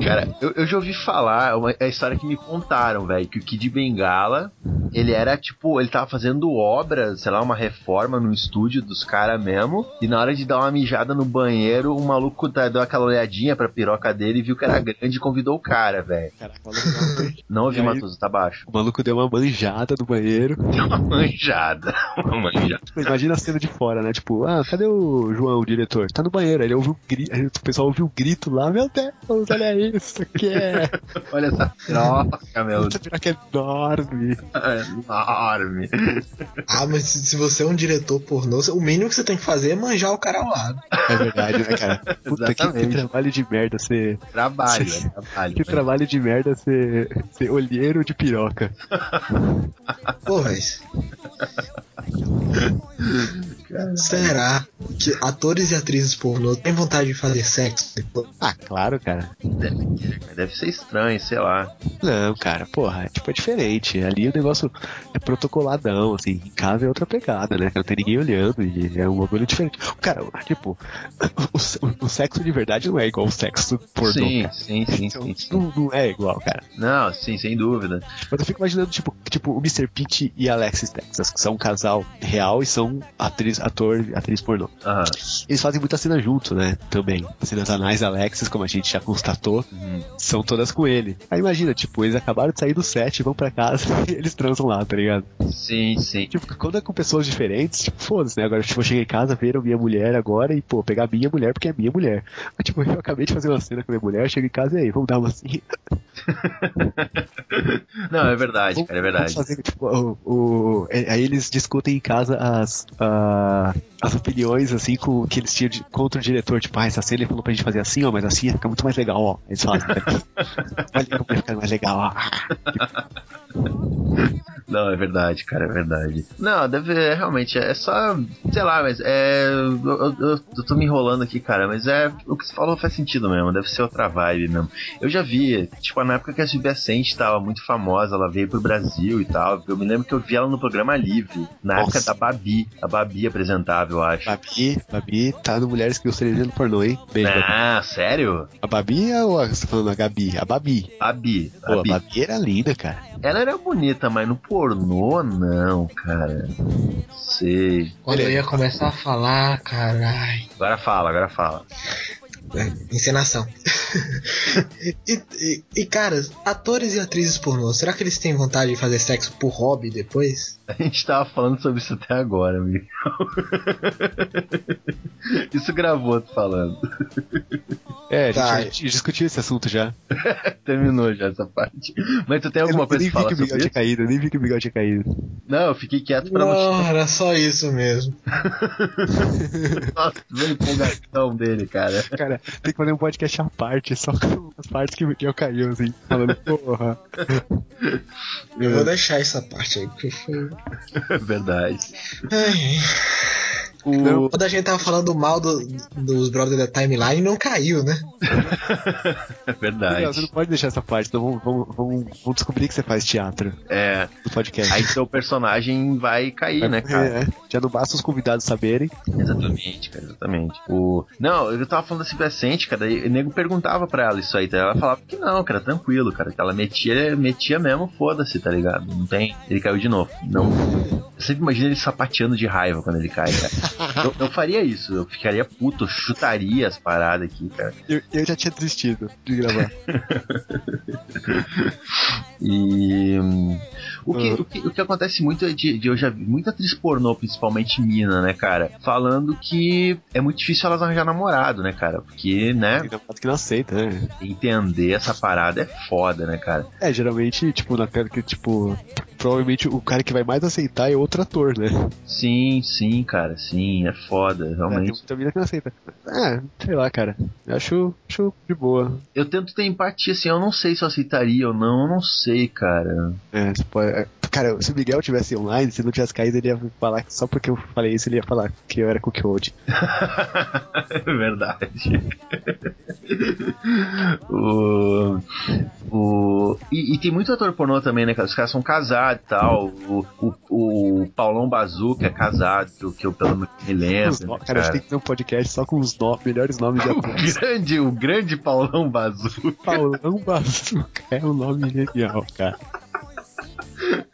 Cara, eu, eu já ouvi falar, uma, é a história que me contaram, velho, que o Kid Bengala, ele era tipo, ele tava fazendo obra, sei lá, uma reforma no estúdio dos caras mesmo, e na hora de dar uma mijada no banheiro, o maluco tá- deu aquela olhadinha pra piroca dele e viu que era grande e convidou o cara, velho. Não ouvi, Matoso, tá baixo. o maluco deu uma manjada no banheiro. Deu uma manjada. Uma manjada. Tipo, Imagina a cena de fora, né? Tipo, ah, cadê o João, o diretor? Tá no banheiro. Aí ele ouviu o grito, o pessoal ouviu o grito lá, meu Deus, olha isso, que é. Olha essa piroca, meu Puta piroca enorme. enorme. Ah, mas se se você é um diretor pornô, o mínimo que você tem que fazer é manjar o cara ao lado. É verdade, né, cara? Puta, que, que Exatamente. trabalho de merda ser. Trabalho, Sim. é trabalho. Que trabalho de merda ser, ser olheiro de piroca. Pô, velho. Será que atores e atrizes pornô têm vontade de fazer sexo depois? Ah, claro, cara. Deve, deve ser estranho, sei lá. Não, cara, porra, é, tipo, é diferente. Ali o negócio é protocoladão, assim, em casa é outra pegada, né? Não tem ninguém olhando e é um bagulho diferente. Cara, tipo, o, o- o sexo de verdade não é igual o sexo pornô. sim, cara. sim, sim, Então, sim, sim. Não, não é igual, cara. Não, sim, sem dúvida. Mas eu fico imaginando, tipo, tipo o Mr. Pitt e a Alexis Texas, que são um casal real e são atriz, ator e atriz pornô. Aham. Eles fazem muita cena junto, né? Também. As cenas anais Alexis, como a gente já constatou, Uhum. são todas com ele. Aí imagina, tipo, eles acabaram de sair do set, vão pra casa e eles transam lá, tá ligado? Sim, sim. Tipo, quando é com pessoas diferentes, tipo, foda-se, né? Agora, tipo, eu cheguei em casa, viram minha mulher agora e, pô, pegar minha mulher porque é minha mulher. Mas, tipo, eu acabei de fazer uma cena com minha mulher, chego em casa e aí, vamos dar uma assim. Não, é verdade, cara, é verdade. fazer, tipo, o, o- é- aí eles discutem em casa as, a- as opiniões, assim, com, que eles tinham de- contra o diretor. Tipo, ah, essa cena ele falou pra gente fazer assim, ó, mas assim ia ficar muito mais legal, ó. Eles fazem. Olha como vai ficar mais legal, ó. Não, é verdade, cara, é verdade. Não, deve é, realmente, é só, sei lá, mas é. Eu, eu- eu- eu tô me enrolando aqui, cara, mas é. O que você falou faz sentido mesmo, deve ser outra vibe mesmo. Eu já vi, tipo, na época que a Subjacente tava muito famosa, ela veio pro Brasil e tal. Eu me lembro que eu vi ela no programa Livre, na Nossa. época da Babi. A Babi apresentava, eu acho. Babi, Babi tá no Mulheres que Gostariam de Ver no Pornô, hein? Beijo, Babi. Ah, sério? A Babi ou a- você tá falando a Gabi? A Babi. Babi. Pô, a Babi. Babi era linda, cara. Ela era bonita, mas no pornô, não, cara. Sei. Quando eu ia começar a falar, caralho. Agora fala, agora fala. É, encenação. e, e, e, cara, atores e atrizes pornô, será que eles têm vontade de fazer sexo por hobby depois? A gente tava falando sobre isso até agora, amigo. Isso gravou, tô falando. É, a gente, Tá. a gente discutiu esse assunto já. Terminou já essa parte. Mas tu tem alguma eu coisa nem pra vi falar sobre isso? caído, eu nem vi que o bigode tinha caído. Não, eu fiquei quieto pra não Não, era só isso mesmo. Nossa, veio empolgação dele, cara. Cara, tem que fazer um podcast à parte, só com as partes que o Miguel caiu, assim, falando, porra. Eu vou deixar essa parte aí, porque foi. É verdade. Ai, O... Quando a gente tava falando mal do- dos brothers da timeline, não caiu, né? É Miguel, você verdade. não pode deixar essa parte, então vamos, vamos, vamos, vamos descobrir que você faz teatro É. no podcast. Aí seu personagem vai cair, né, cara? É, já não basta os convidados saberem. Exatamente, cara, exatamente. O... Não, eu tava falando da Silvescente, cara, e o nego perguntava pra ela isso aí, tá? ela falava que não, cara, tranquilo, cara, que ela metia, metia mesmo, foda-se, tá ligado? Não tem. Ele caiu de novo. Não. Eu sempre imagino ele sapateando de raiva quando ele cai, cara. Eu, eu faria isso, eu ficaria puto, eu chutaria as paradas aqui, cara. Eu, eu já tinha desistido de gravar. E. O que, Ah. o que, o que acontece muito é de, de eu já vi muita atriz pornô, principalmente mina, né, cara? Falando que é muito difícil elas arranjar namorado, né, cara? Porque, né, que não aceita, né? entender essa parada é foda, né, cara? É, geralmente, tipo, na cara que, tipo, provavelmente o cara que vai mais aceitar é outro ator, né? Sim, sim, cara, sim, é foda, É, tem realmente. muita mina que não aceita. É, sei lá, cara. Acho, acho de boa. Eu tento ter empatia, assim, eu não sei se eu aceitaria ou não, eu não sei, cara. É, você pode- é, Cara, se o Miguel tivesse online, se não tivesse caído, ele ia falar que só porque eu falei isso, ele ia falar que eu era Cookhold. é verdade. o, o, e, e tem muito ator pornô também, né, cara? Os caras são casados e tal. O, o, o Paulão Bazuca é casado, que eu, pelo menos me lembro. no- né, cara, a gente tem que ter um podcast só com os no- melhores nomes de O atores. grande, o grande Paulão Bazuca. Paulão Bazuca é um nome genial, cara.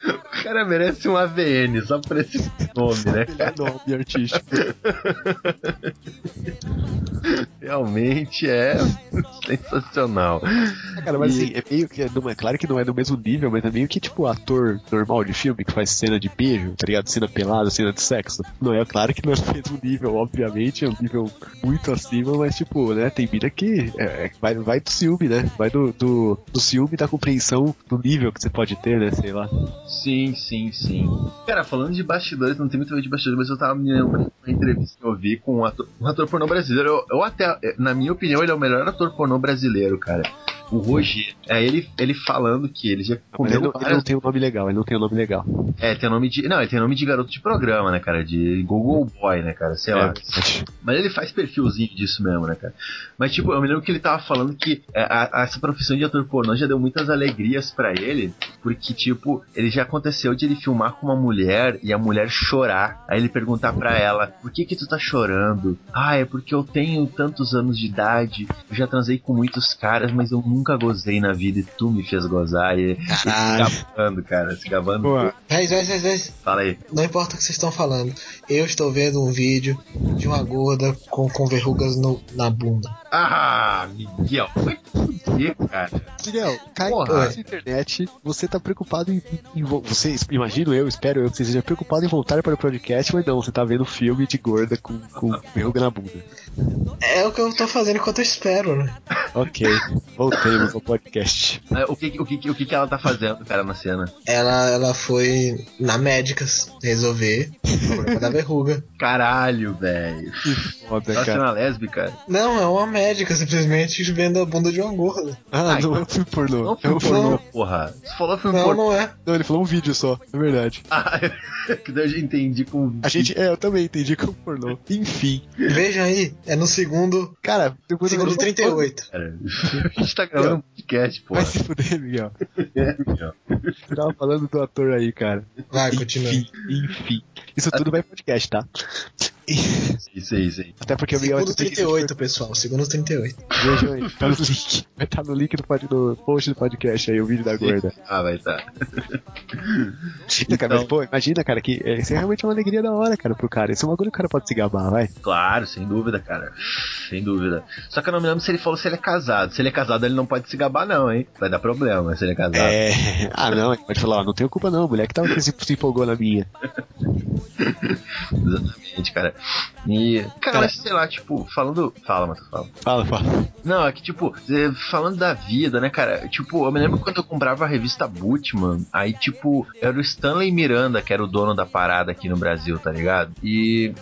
O cara merece um AVN só por esse nome, né, cara? Melhor nome artístico. Realmente é sensacional. Ah, Cara, mas E- assim, é meio que. Não é, claro que não é do mesmo nível, mas é meio que tipo ator normal de filme que faz cena de beijo, tá ligado? Cena pelada, cena de sexo. Não é, claro que não é do mesmo nível, obviamente, é um nível muito acima, mas tipo, né, tem vida que é, é, vai, vai do ciúme, né? Vai do, do, do ciúme da compreensão do nível que você pode ter, né? Sei lá. Sim, sim, sim. Cara, falando de bastidores, não tem muito a ver de bastidores, mas eu tava me lembrando de uma entrevista que eu vi com um ator, um ator pornô brasileiro. Eu, eu até, na minha opinião, ele é o melhor ator pornô brasileiro, cara. O Roger. É ele, ele falando que ele já Ele comeu ele várias- não tem um nome legal, ele não tem um nome legal. É, tem nome de. Não, ele tem nome de garoto de programa, né, cara? De Google Boy, né, cara? Sei É, lá. Mas ele faz perfilzinho disso mesmo, né, cara? Mas, tipo, eu me lembro que ele tava falando que é, a- a- essa profissão de ator pornô já deu muitas alegrias pra ele, porque, tipo, ele já aconteceu de ele filmar com uma mulher e a mulher chorar. Aí ele perguntar pra ela: por que que tu tá chorando? Ah, é porque eu tenho tantos anos de idade, eu já transei com muitos caras, mas eu nunca gozei na vida e tu me fez gozar. E, e se Caralho. gabando, cara, se gabando. Véis, véis, véis, véis. Fala aí. Não importa o que vocês estão falando. Eu estou vendo um vídeo de uma gorda com, com verrugas no- na bunda. Ah, Miguel, foi fuder, cara. Miguel, cai Porra. na internet, você tá preocupado em, em vo- você, imagino eu, espero eu, que você seja preocupado em voltar para o podcast, mas não, você tá vendo filme de gorda com, com verruga na bunda. É o que eu tô fazendo enquanto eu espero, né? Ok, voltemos ao podcast. É, O que, o, que, o que que ela tá fazendo, cara, na cena? Ela, ela foi na Médicas resolver o problema da verruga. Caralho, velho. Foda, Ela cara. cena lésbica? Não, é uma médica simplesmente vendo a bunda de uma gorda. Ah, Ai, não é um filme pornô. Não É um foi pornô, filme. porra. Você falou filme Não, pornô. não é. Não, ele falou um vídeo só, é verdade. Ah, que daí eu já entendi com. A gente, é, eu também entendi como pornô. Enfim. Veja aí, é no segundo, Cara, depois segundo 38. Cara, a gente tá gravando um podcast, porra. Vai se fuder, Miguel. É, Miguel. Você tava falando do ator aí, cara. Vai, continua. Enfim, enfim. Isso tudo vai em podcast, tá? Isso aí, isso aí. Até porque o Miguel Segundo ter que 38, pessoal. Segundo 38. Vejam aí, tá no link. Vai estar no link do, pod- do post do podcast aí, o vídeo da gorda. Ah, vai tá. Então, cara, mas, pô, imagina, cara, que é, isso é realmente uma alegria da hora, cara, pro cara. Esse é um bagulho que o cara pode se gabar, vai. Claro, sem dúvida, cara. Sem dúvida. Só que eu não me lembro se ele falou se ele é casado. Se ele é casado, ele não pode se gabar, não, hein? Vai dar problema se ele é casado. É. Ah, não, ele pode falar, ó, não tenho culpa não, mulher que tava se, se empolgou na minha. Exatamente, cara. E. Cara, Cara- sei lá, tipo, falando. Fala, Mato, fala. Fala, fala. Não, é que, tipo, eh, falando da vida, né, cara? Tipo, eu me lembro quando eu comprava a revista Bootman, aí, tipo, era o Stanley Miranda que era o dono da parada aqui no Brasil, tá ligado? E.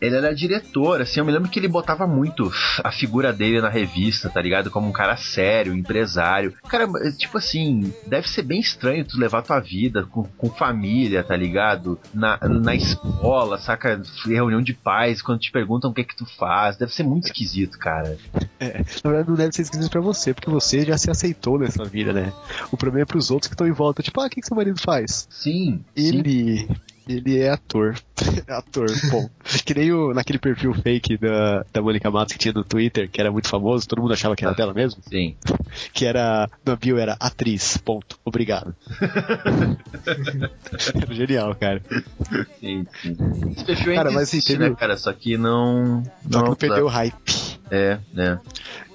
Ele era diretor, assim, eu me lembro que ele botava muito a figura dele na revista, tá ligado? Como um cara sério, empresário. Cara, tipo assim, deve ser bem estranho tu levar tua vida com, com família, tá ligado? Na, na escola, saca? Reunião de pais, quando te perguntam o que é que tu faz. Deve ser muito esquisito, cara. É, na verdade não deve ser esquisito pra você, porque você já se aceitou nessa vida, né? O problema é pros outros que estão em volta, tipo, ah, o que, que seu marido faz? Sim. sim. Ele. É ator. ator, bom. Que nem o, naquele perfil fake da, da Mônica Matos que tinha no Twitter, que era muito famoso, todo mundo achava que era dela mesmo. Sim. Que era. No bio era atriz, ponto. Obrigado. era genial, cara. Sim, sim. Esse perfil Cara, mas, assim, existe, teve- né, cara? Só que não. Só que não perdeu o hype. É, né?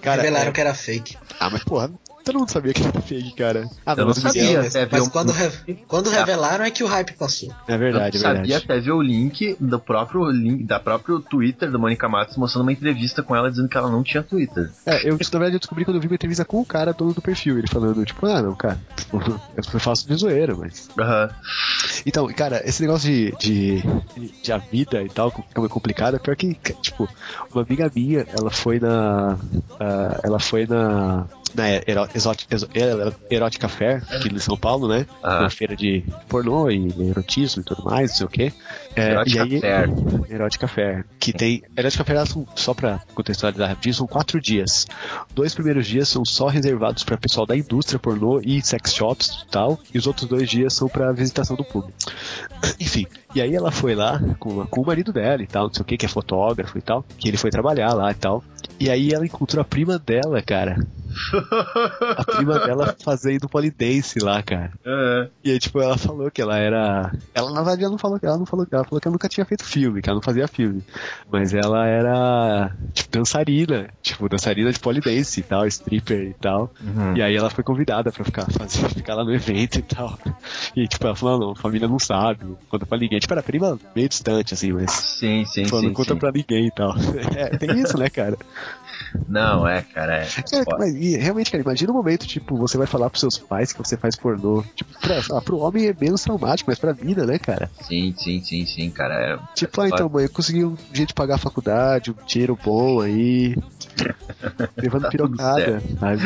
Cara, Revelaram é- que era fake. Ah, mas porra, todo mundo sabia que era fake, cara. Ah, Eu não mas o sabia. Mas até ver mas um- quando, re- quando revelaram é que o hype passou. É verdade, eu é sabia verdade. até ver o link do próprio link da próprio Twitter da Mônica Matos mostrando uma entrevista com ela dizendo que ela não tinha Twitter. É, eu, na verdade, eu descobri quando eu vi uma entrevista com o cara, dono do perfil, ele falando, tipo, ah, não, cara, eu faço de zoeira, mas. Aham. Então, cara, esse negócio de, de, de a vida e tal, como é complicado, é pior que, tipo, uma amiga minha, ela foi na. ah, ela foi na. Na Exo- Ero- Erotica Fair, aqui em São Paulo, né? Ah. Uma feira de pornô e erotismo e tudo mais, não sei o quê. É, Erotica e aí, Fair. Erotica Fair. Que tem. Erotica Fair, só pra contextualizar rapidinho, são quatro dias. Dois primeiros dias são só reservados pra pessoal da indústria pornô e sex shops e tal. E os outros dois dias são pra visitação do público. Enfim. E aí ela foi lá com, com o marido dela e tal, não sei o que, que é fotógrafo e tal. Que ele foi trabalhar lá e tal. E aí ela encontrou a prima dela, cara. A prima dela fazendo polidense lá, cara. É. E aí, tipo, ela falou que ela era. Ela, na verdade, ela não falou que ela não falou ela falou que ela nunca tinha feito filme, que ela não fazia filme. Mas ela era, tipo, dançarina, tipo, dançarina de polidense e tal, stripper e tal. Uhum. E aí ela foi convidada pra ficar, fazer, ficar lá no evento e tal. E, tipo, ela falou, não, a família não sabe, não conta pra ninguém. Tipo, era prima meio distante, assim, mas. Sim, sim, sim. não conta sim. pra ninguém e tal. É, tem isso, né, cara? Não, é, cara. É. Foda. mas, e, realmente, cara, imagina um momento, tipo, você vai falar pros seus pais que você faz pornô. Tipo, pra, ah, pro homem é menos traumático, mas pra mina, né, cara? Sim, sim, sim, sim, cara. É. Tipo, ah, então, mãe, eu consegui um jeito de pagar a faculdade, um dinheiro bom aí. Levando Tá pirocada, sabe?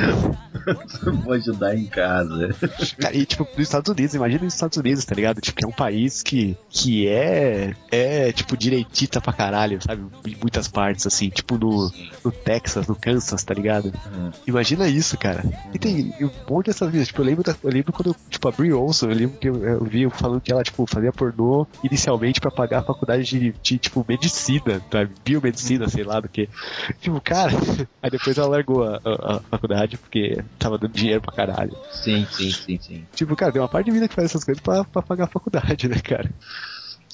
Vou ajudar em casa. Cara, e tipo, nos Estados Unidos, imagina nos Estados Unidos, tá ligado? Tipo, é um país que, que é, é, tipo, direitita pra caralho, sabe? Em muitas partes, assim, tipo no, no Texas, no Kansas, tá ligado? Uhum. Imagina isso, cara. E tem um monte dessas vidas. Tipo, eu lembro, da- eu lembro quando, tipo, a Brie Olson, eu lembro que eu, eu vi falando que ela, tipo, fazia pornô inicialmente pra pagar a faculdade de, de tipo, medicina, sabe? Biomedicina, sei lá do que. Tipo, cara. Aí depois ela largou a, a- a faculdade porque tava dando dinheiro pra caralho. Sim, sim, sim, sim. Tipo, cara, tem uma parte de vida que faz essas coisas pra, pra pagar a faculdade, né, cara?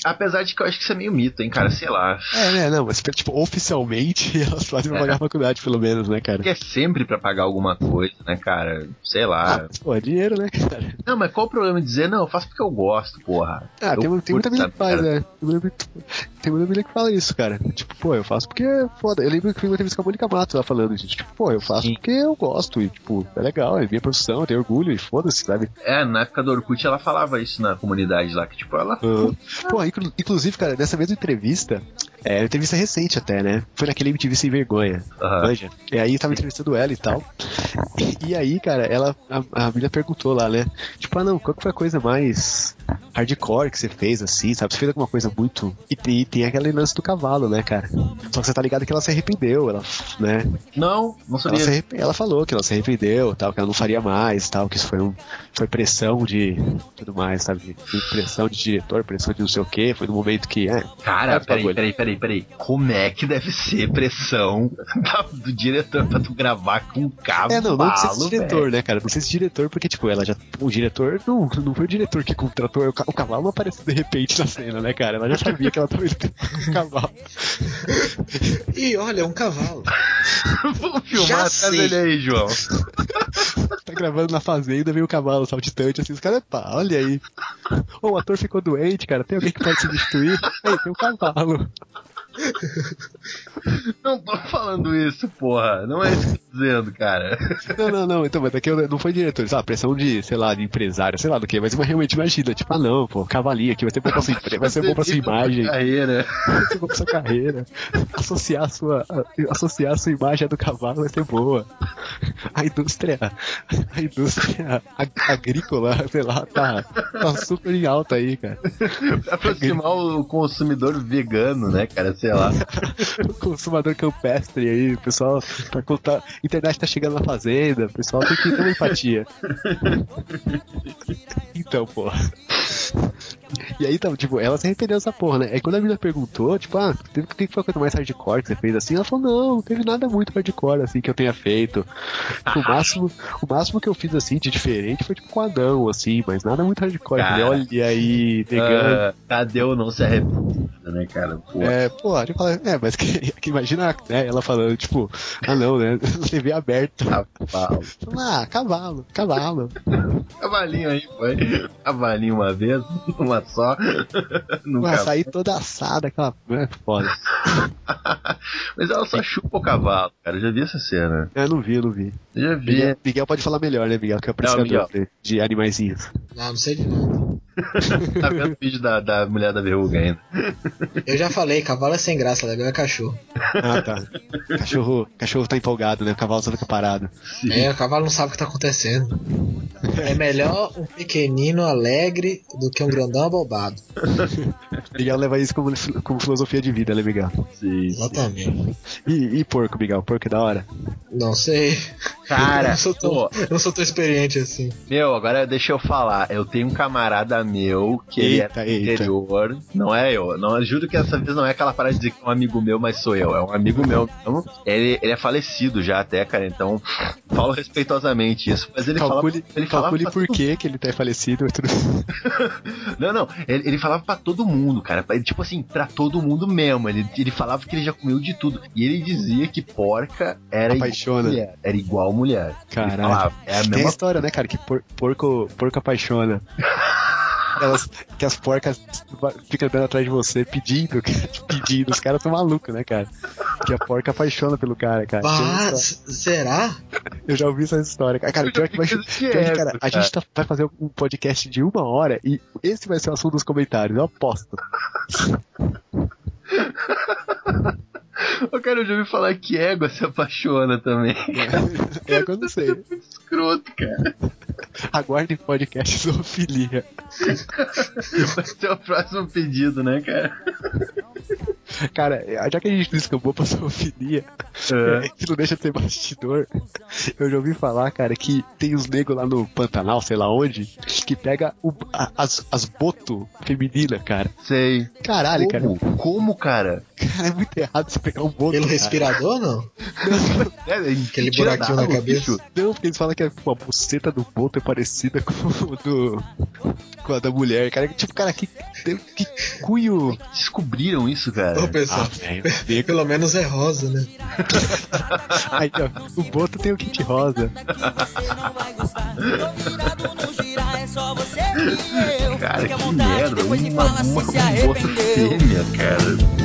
Apesar de que eu acho que isso é meio mito, hein, cara, sei lá. É, né, não, mas tipo, oficialmente elas fazem pra É. pagar a faculdade, pelo menos, né, cara? Porque é sempre pra pagar alguma coisa, né, cara? Sei lá. Pô, é dinheiro, né, cara? Não, mas qual o problema de dizer, não, eu faço porque eu gosto, porra. Ah, Eu tem, tem muita mina essa que faz, né? Tem muita, mina que fala isso, cara. Tipo, pô, eu faço porque é foda. Eu lembro que foi uma entrevista com a Mônica Matos lá falando isso. Tipo, pô, eu faço Sim. porque eu gosto e, tipo, é legal, é minha profissão, eu tenho orgulho e foda-se, sabe? É, na época do Orkut ela falava isso na comunidade lá, que tipo, ela. Ah, pô, inclu- inclusive, cara, nessa mesma entrevista, é entrevista recente até, né? Foi naquele MTV Sem Vergonha. Manja. E aí tava entrevistando ela e tal. E aí, cara, ela, a, a menina perguntou lá, né? Tipo, ah não, qual que foi a coisa mais hardcore que você fez, assim, sabe? Você fez alguma coisa muito. E tem, tem aquele lance do cavalo, né, cara? Só que você tá ligado que ela se arrependeu, ela, né? Não, não Ela, sabia. se arrepe- ela falou que ela se arrependeu, tal, que ela não faria mais, tal, que isso foi um, foi pressão de tudo mais, sabe? De, de pressão de diretor, pressão de não sei o que, foi no momento que, é, Cara, o peraí, bagulho? peraí, peraí, peraí. Como é que deve ser pressão da- do diretor pra tu gravar com um cavalo? É, não, não de ser esse velho? diretor, né, cara? Não sei se diretor, porque, tipo, ela já. O diretor não, não foi o diretor que contratou. O, ca- o cavalo apareceu de repente na cena, né, cara? Ela já sabia que ela tava indo com o cavalo. E olha, é um cavalo. Vamos filmar Já atrás sei. dele aí, João. Tá gravando na fazenda, veio o cavalo saltitante, assim, os caras, pá, olha aí. O ator ficou doente, cara. Tem alguém que pode substituir? Aí, tem o cavalo. Não tô falando isso, porra. Não é isso dizendo, cara. Não, não, não. Então, mas daqui eu- não foi diretor, lá, pressão de, sei lá, de empresário, sei lá do que, mas realmente imagina, tipo, ah não, pô, cavalinho aqui vai ser bom pra sua, vai ser bom pra sua imagem. Carreira. vai ser bom pra sua carreira. Associar a sua, associar a sua imagem à do cavalo vai ser boa. A indústria, a indústria ag- agrícola, sei lá, tá, tá super em alta aí, cara. Aproximar o consumidor vegano, né, cara? Sei lá. O consumador campestre aí, o pessoal, pra contar, a internet tá chegando na fazenda, o pessoal tem que ter uma empatia. Então, pô. E aí, tava, tipo, ela se arrependeu dessa porra, né? Aí quando a menina perguntou, tipo, ah, teve que foi a coisa mais hardcore que você fez assim? Ela falou, não, não teve nada muito hardcore assim que eu tenha feito. Tipo, o máximo, o máximo que eu fiz assim de diferente foi tipo com Adão, assim, mas nada muito hardcore. Eu falei, Cara. Olha aí, negando. Ah, Tadeu não se arrepende, né, cara? Pô. É, pô, falo, é, mas que, que imagina né, ela falando, tipo, ah não, né? TV aberta. Cavalo. Ah, cavalo, cavalo. Cavalinho aí, foi. Cavalinho uma vez, uma só. Nunca Vai sair toda assada, aquela. É foda. Mas ela só chupa o cavalo, cara. Eu já vi essa cena. Eu não vi, eu não vi. Eu já vi. Miguel, Miguel pode falar melhor, né, Miguel? Que é o apreciador de, de animaizinhos. Não, não sei de nada. tá vendo o vídeo da, da mulher da verruga ainda. Eu já falei, cavalo é sem graça, legal é cachorro. Ah, tá. Cachorro, cachorro tá empolgado, né? O cavalo só fica parado. É, o cavalo não sabe o que tá acontecendo. É melhor um pequenino alegre do que um grandão abobado. Miguel leva isso como, como filosofia de vida, né, Miguel? Sim, Exatamente. E, e porco, Miguel? Porco é da hora. Não sei. eu Cara, não sou tão, pô, eu não sou tão experiente assim. meu, agora deixa eu falar. Eu tenho um camarada meu que ele é Eita, do eita. interior. Não é eu. Não, eu juro que dessa vez não é aquela parada de dizer que é um amigo meu, mas sou eu. É um amigo meu. Então, ele, ele é falecido já até, cara. Então, falo respeitosamente isso. Mas ele calcule fala. Ele falava calcule pra por que que ele tá falecido. Tudo... Não, não, ele, ele falava pra todo mundo, cara. Ele, tipo assim, pra todo mundo mesmo. Ele, ele falava que ele já comeu de tudo. E ele dizia que porca era Apaixona. mulher. Era igual mulher. Caralho. é a Tem a mesma história, né, cara? Que por- porco, porco apaixona. Elas, que as porcas ficam andando atrás de você pedindo, pedindo. Os caras são malucos, né, cara? Que a porca apaixona pelo cara, cara. Bah, Eu, s- será? eu já ouvi essa história, cara. Cara, pior que vai, pior que, é, cara, a gente tá- vai fazer um podcast de uma hora e esse vai ser o assunto dos comentários, eu aposto. Eu quero já ouvi falar que égua se apaixona também. É que eu não sei. Muito escroto, cara. Aguardem podcast zoofilia. Vai ser o próximo pedido, né, cara? Cara, já que a gente descambou pra zoofilia, É. É, que não deixa de ser bastidor. Eu já ouvi falar, cara, que tem os negros lá no Pantanal, sei lá onde, que pega o- a- as, as boto femininas, cara. Sei. Caralho, cara. Como? Como, cara? Cara, é muito errado você pegar um. Pelo respirador, não? É, Aquele buraquinho na d'água, cabeça. bicho. Não, porque eles falam que a, a buceta do boto é parecida com o do. com a da mulher, cara. Tipo, cara, que, que cunho. Descobriram isso, cara. Ô, pessoal, Ah, pelo menos é rosa, né? Aí, ó, o Boto tem o kit rosa. Não é. Cara, Fique à que vontade, merda. Uma, fala uma, um boto arrependeu. fêmea, cara.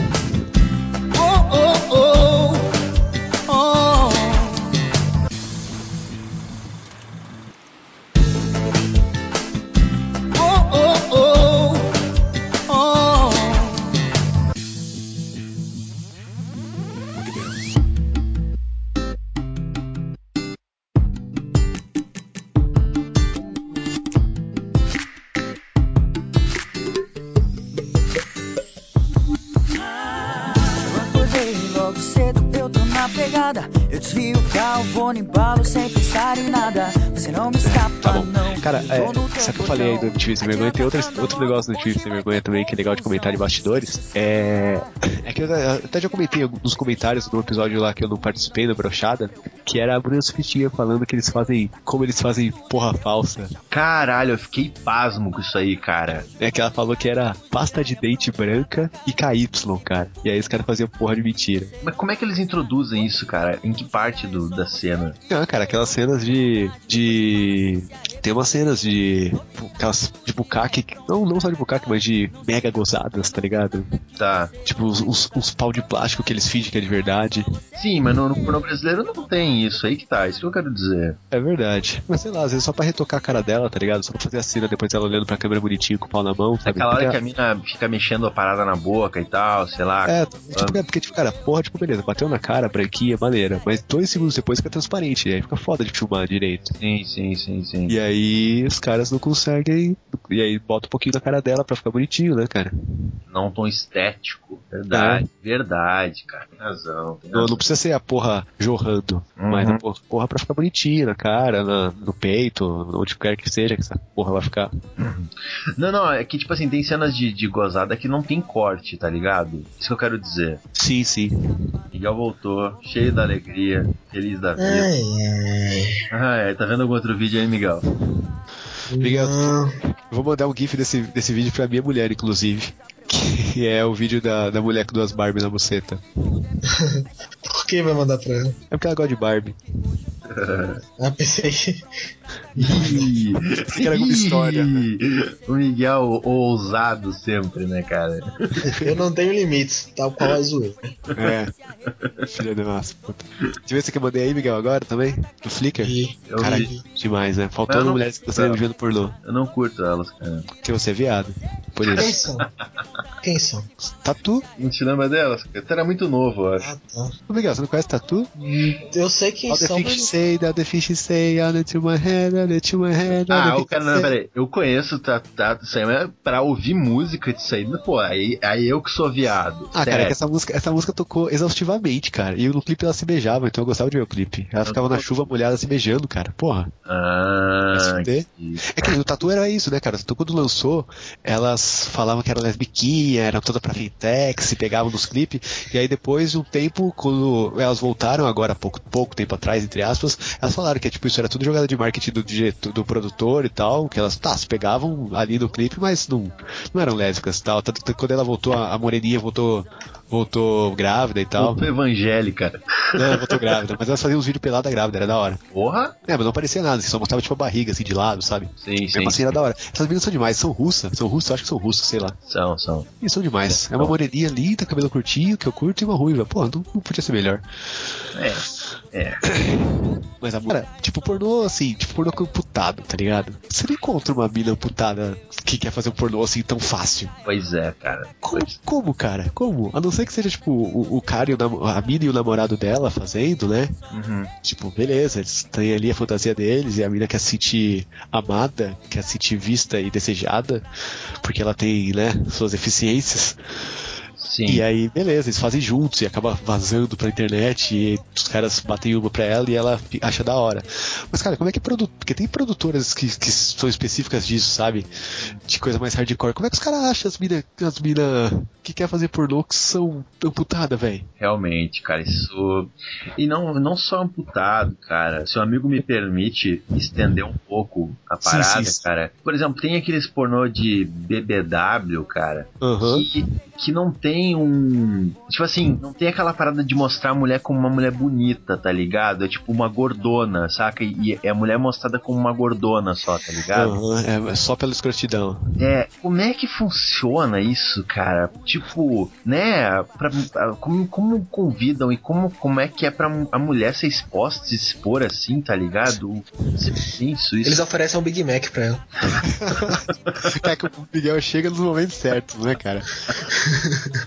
Falei aí do. MTV Sem Vergonha, tem outro, outro negócio do MTV Sem Vergonha também que é legal de comentar de bastidores. É, é que eu até já comentei nos comentários do episódio lá que eu não participei da brochada, que era a Bruna Sufistinha falando que eles fazem, como eles fazem porra falsa. Caralho, eu fiquei pasmo com isso aí, cara. É que ela falou que era pasta de dente branca e KY, cara. E aí os caras faziam porra de mentira. Mas como é que eles introduzem isso, cara? Em que parte do, da cena? Não, cara, aquelas cenas de. de. Tem umas cenas de. Aquelas de bucaque. Não, não só de bucaque, mas de mega gozadas, tá ligado? Tá. Tipo, os, os, os pau de plástico que eles fingem que é de verdade. Sim, mas no, no pornô brasileiro não tem isso aí que tá. Isso que eu quero dizer. É verdade. Mas sei lá, às vezes só pra retocar a cara dela, tá ligado? Só pra fazer a cena depois ela olhando pra câmera bonitinho com o pau na mão, sabe? Aquela hora Porque que a mina fica mexendo a parada na boca e tal, sei lá. É, tipo, é porque, tipo, cara, porra, tipo, beleza, bateu na cara, branquinha, maneira. Mas dois segundos depois fica transparente, aí fica foda de filmar direito. Sim, sim, sim, sim. E aí os caras não conseguem. E aí bota um pouquinho da cara dela pra ficar bonitinho, né, cara? Não um tom estético. Verdade, verdade, cara. Tem razão. Tem Não, razão. não precisa ser a porra jorrando, Uhum. mas a porra, porra pra ficar bonitinho na cara, na- no peito, onde quer que seja que essa porra vai ficar. Não, não, é que tipo assim, tem cenas de, de gozada que não tem corte, tá ligado? Isso que eu quero dizer. Sim, sim. Miguel voltou, cheio da alegria, feliz da vida. Ai, ai. Ah, é, tá vendo algum outro vídeo aí, Miguel? Eu vou mandar um gif desse, desse vídeo pra minha mulher, inclusive. Que é o vídeo da, da mulher com duas Barbie na buceta. Por que vai mandar pra ela? É porque ela gosta de Barbie. Ah, pensei que. Ih, que era alguma história, O Miguel ousado sempre, né, cara? Eu não tenho limites, tal qual a zoeira. É. Filha da nossa puta. Deixa eu ver se eu mandei aí, Miguel, agora também? No Flickr? E vi. demais, né? Faltou Eu não- mulheres que gostariam de vendo pornô. Eu não curto elas, cara. Porque você é viado. Por quem isso. são? Quem são? Tatu? Não te lembra delas? cara? Tu era muito novo, eu acho. Ah, tá. Ô, Miguel, você não conhece Tatu? Eu sei quem All the são, fish mas say, the fish say, to my head, to my head, Ah, o cara, não, peraí. Eu conheço tá, tá, isso aí, mas pra ouvir música disso aí, pô, aí, aí eu que sou viado. Ah, cara, é Sério. que essa música, essa música tocou exaustivamente, cara. E no clipe ela se beijava, então eu gostava de ver o clipe. Ela ficava na chuva molhada se beijando, cara. Porra. Ah, fuder. É que o Tatu era isso, né, cara? Então quando lançou, elas falavam que era lesbiquinha, era toda pra fintech, se pegavam nos clipes, e aí depois de um tempo, quando elas voltaram, agora pouco, pouco tempo atrás, entre aspas, elas falaram que tipo, isso era tudo jogada de marketing do, direto- do produtor e tal, que elas, tá, se pegavam ali no clipe, mas não, não eram lésbicas e tal. Tanto quando ela voltou, a, a moreninha voltou, voltou grávida e tal. Voltou evangélica. Não, voltou grávida, mas elas faziam uns vídeos pelada grávida, era da hora. Porra? É, mas não parecia nada, só mostrava tipo a barriga assim de lado, sabe? Sim, sim. Mesmo assim era da hora. Essas meninas são demais, são russas, são russas, eu acho que são russas, sei lá. São, são. E são demais. É uma moreninha linda, cabelo curtinho, que eu curto, e uma ruiva. Pô, não, não podia ser melhor. É. É. Mas a cara, tipo, pornô assim, tipo, pornô com putado, tá ligado? Você não encontra uma mina putada que quer fazer um pornô assim tão fácil. Pois é, cara. Como, como, cara? Como? A não ser que seja, tipo, o, o cara e o namo- a mina e o namorado dela fazendo, né? Uhum. Tipo, beleza, eles têm ali a fantasia deles e a mina quer se sentir amada, quer se sentir vista e desejada, porque ela tem, né, suas eficiências. Sim. E aí, beleza, eles fazem juntos e acaba vazando pra internet e os caras batem uma pra ela e ela acha da hora. Mas, cara, como é que é produto? Porque tem produtoras que, que são específicas disso, sabe? De coisa mais hardcore. Como é que os caras acham as mina, as mina que quer fazer pornô que são amputadas, velho? Realmente, cara, isso. E não, não só amputado, cara. Se um amigo me permite estender um pouco a Sim, parada, sim. cara. Por exemplo, tem aqueles pornô de BBW, cara. Aham. Que, que não tem um. Tipo assim, não tem aquela parada de mostrar a mulher como uma mulher bonita, tá ligado? É tipo uma gordona, saca? E é a mulher mostrada como uma gordona só, tá ligado? Aham, é, só pela escrotidão. É, como é que funciona isso, cara? Tipo, né, pra, como, como convidam e como, como é que é pra a mulher ser exposta, se expor assim, tá ligado? Você pensa isso? Eles oferecem um Big Mac pra ela. É que o Miguel chega nos momentos certos, né, cara?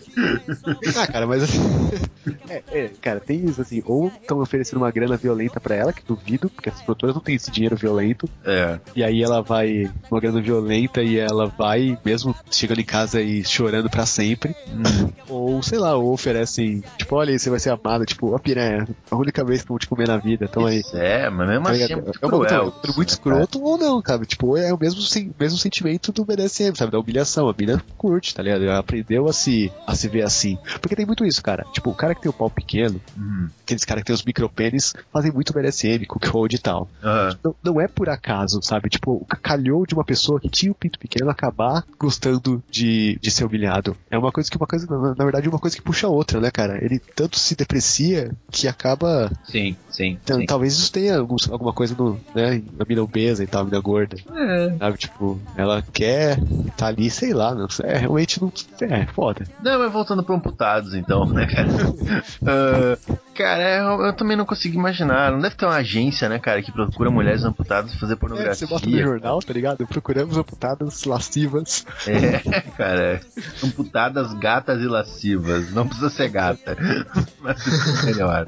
ah, cara, mas assim. É, é, cara, tem isso assim, ou estão oferecendo uma grana violenta pra ela, que duvido, porque as produtoras não têm esse dinheiro violento, É, e aí ela vai, uma grana violenta, e ela vai, mesmo chegando em casa e chorando pra sempre, hum, ou sei lá, ou oferecem, tipo, olha aí, você vai ser amada, tipo, ó, piranha, a única vez que eu vou te comer na vida, então aí. é, mas mesmo Tá assim é muito é cruel. muito, isso, muito né, cara? escroto ou não, cara. Tipo, é o mesmo, mesmo sentimento do BDSM, sabe? Da humilhação. A mina curte, tá ligado? Ela aprendeu a se, a se ver assim. Porque tem muito isso, cara. Tipo, o cara que tem o pau pequeno, Hum, aqueles caras que tem os micropênis, fazem muito BDSM, com hold e tal. aham. Não, não é por acaso, sabe? Tipo, calhou de uma pessoa que tinha o pinto pequeno acabar gostando de, de ser humilhado. É uma coisa que uma coisa, na, na verdade, uma coisa que puxa a outra, né, cara? Ele tanto se deprecia que acaba Sim, sim, então, sim. talvez isso tenha alguns- alguma coisa no, né, na mina obesa e tal, a mina gorda. É. Sabe, tipo, ela quer tá ali, sei lá, não sei, é, realmente não. É, foda. Não, mas voltando pro amputados, então, né, cara? Ah, cara, eu, eu também não consigo imaginar. Não deve ter uma agência, né, cara, que procura mulheres amputadas fazer É, pornografia. você bota no jornal, tá ligado? Procuramos amputadas lascivas. É, cara. Amputadas gatas e lascivas. Não precisa ser gata. Mas é melhor.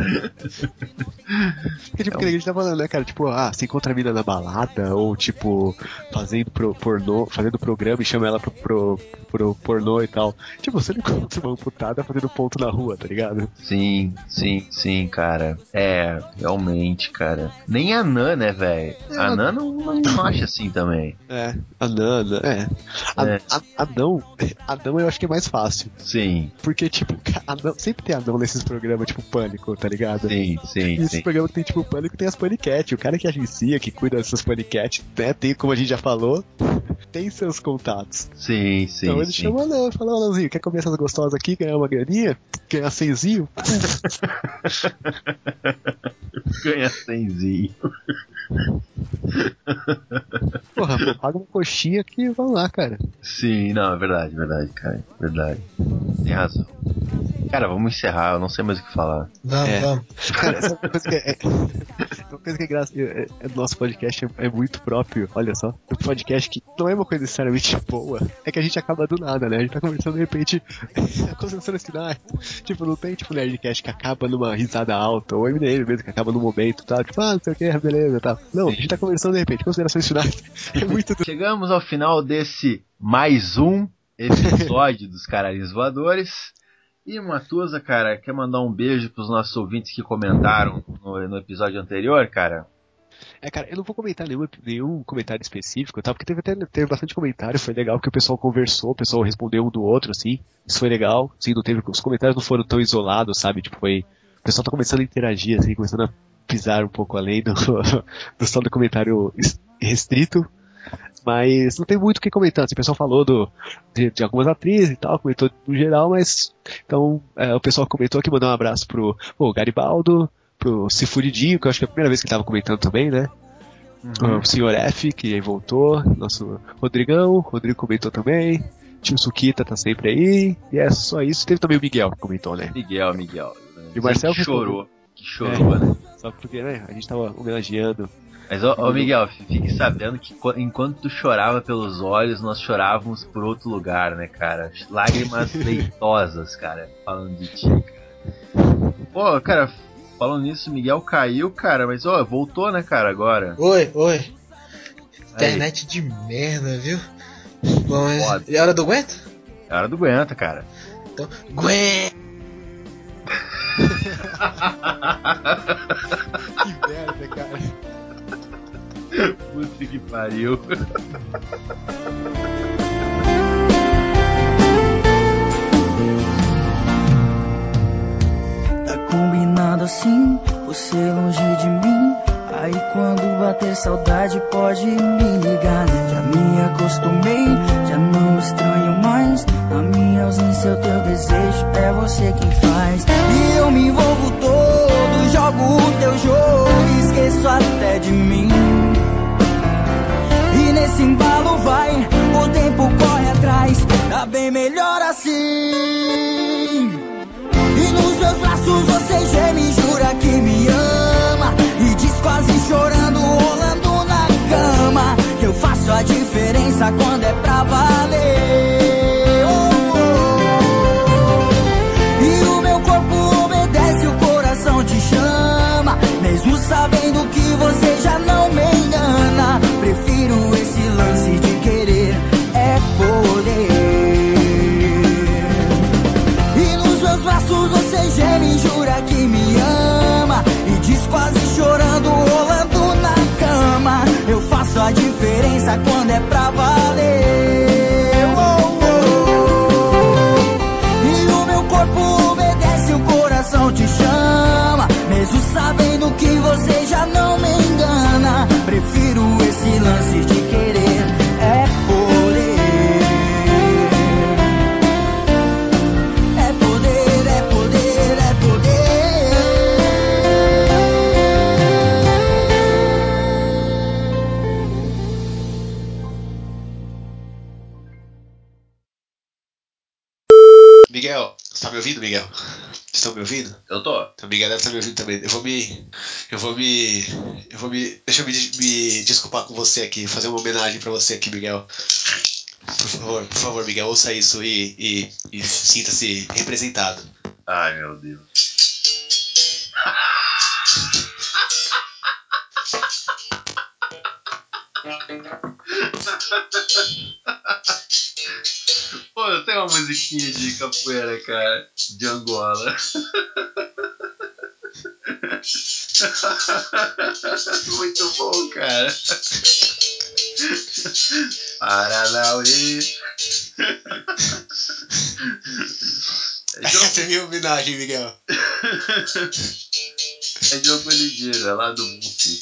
Porque, tipo, que a gente tá falando, né, cara? Tipo, ah, você encontra a mina na balada, ou tipo, fazendo pro, pornô, fazendo programa e chama ela pro, pro, pro pornô e tal. Tipo, você não encontra uma amputada fazendo ponto na rua, tá ligado? Sim, sim, sim, cara. É, realmente, cara. Nem a Nan, né, velho? A Nan não, não, acha assim também. É, a Nana, é. A, É. a, anão, anão eu acho que é mais fácil. Sim, Porque, tipo, anão, sempre tem anão nesses programas, tipo, pânico, tá ligado? sim, sim, E esse sim. programa que tem tipo pânico tem as paniquete. O cara que agencia, que cuida dessas paniquete, né? Tem, como a gente já falou, tem seus contatos. Sim, sim. então ele sim. chama o Anão, fala, ô Anãozinho, quer comer essas gostosas aqui, ganhar uma graninha? Ganhar cenzinho? Ganha cenzinho. Porra, paga uma coxinha que vamos lá, cara. Sim, não, é verdade, verdade, cara. Verdade. Tem razão. Cara, vamos encerrar, eu não sei mais o que falar. Vamos, É. vamos. Cara, essa uma coisa que é. Uma coisa que é engraçada. É, é, nosso podcast é, é muito próprio, olha só. Um podcast que não é uma coisa necessariamente boa, é que a gente acaba do nada, né? A gente tá conversando de repente. conversando assim, ah, tipo, não tem tipo Nerdcast que acaba numa risada alta, ou MDM mesmo que acaba num momento, tá? Tipo, ah, não sei o que, beleza, tá. Não, a gente tá conversando de repente, considerações finais. É muito. Chegamos ao final desse mais um episódio dos Caralhinhos Voadores. E Matusa, cara, quer mandar um beijo pros nossos ouvintes que comentaram no, no episódio anterior, cara? É, cara, eu não vou comentar nenhum, nenhum comentário específico, tá? Porque teve até teve bastante comentário, foi legal que o pessoal conversou, o pessoal respondeu um do outro, assim. Isso foi legal. Sim, não teve, os comentários não foram tão isolados, sabe? Tipo, foi. O pessoal tá começando a interagir, assim, começando a pisar um pouco além do, do só do comentário es- restrito. Mas não tem muito o que comentar. Assim, o pessoal falou do, de, de algumas atrizes e tal, comentou no geral, mas. Então, é, o pessoal comentou aqui, mandou um abraço pro pô, Garibaldo, pro Cifuridinho, que eu acho que é a primeira vez que ele tava comentando também, né? O Sr. F, que aí voltou, nosso Rodrigão, Rodrigo comentou também, tio Suquita tá sempre aí, e é só isso. Teve também o Miguel que comentou, né? Miguel, Miguel. E o Marcelo que chorou. Que chorou, É. né? Só porque, né, a gente tava homenageando. Mas, ô, ô, Miguel, fique sabendo que enquanto tu chorava pelos olhos, nós chorávamos por outro lugar, né, cara? Lágrimas leitosas, cara, falando de ti, cara. Pô, cara, falando nisso, Miguel caiu, cara, mas, ó, voltou, né, cara, agora. Oi, oi. Aí, Internet de merda, viu? Bom. E a hora do aguento? é hora do aguenta, cara. Então, Gwen! Que merda, cara. Puta que pariu. Tá combinado assim, você longe de mim. Aí quando bater saudade pode me ligar. Já me acostumei, já não estranho mais. A minha ausência, o teu desejo, é você quem faz. E eu me envolvo todo, jogo o teu jogo, esqueço até de mim. E nesse embalo vai, o tempo corre atrás, tá bem melhor assim. E nos meus braços você geme, jura que me ama. Quase chorando, rolando na cama. Eu faço a diferença quando é pra valer. Miguel deve estar me ouvindo também. Eu vou me. Eu vou me. Eu vou me. Deixa eu me, me desculpar com você aqui, fazer uma homenagem pra você aqui, Miguel. Por favor, por favor, Miguel, ouça isso e, e, e sinta-se representado. Ai, meu Deus. Pô, tem uma musiquinha de capoeira, cara, de Angola. Muito bom, cara. Paranauê. Jogo, Essa é minha homenagem, Miguel. é jogo ligeiro, é lá do Mufi.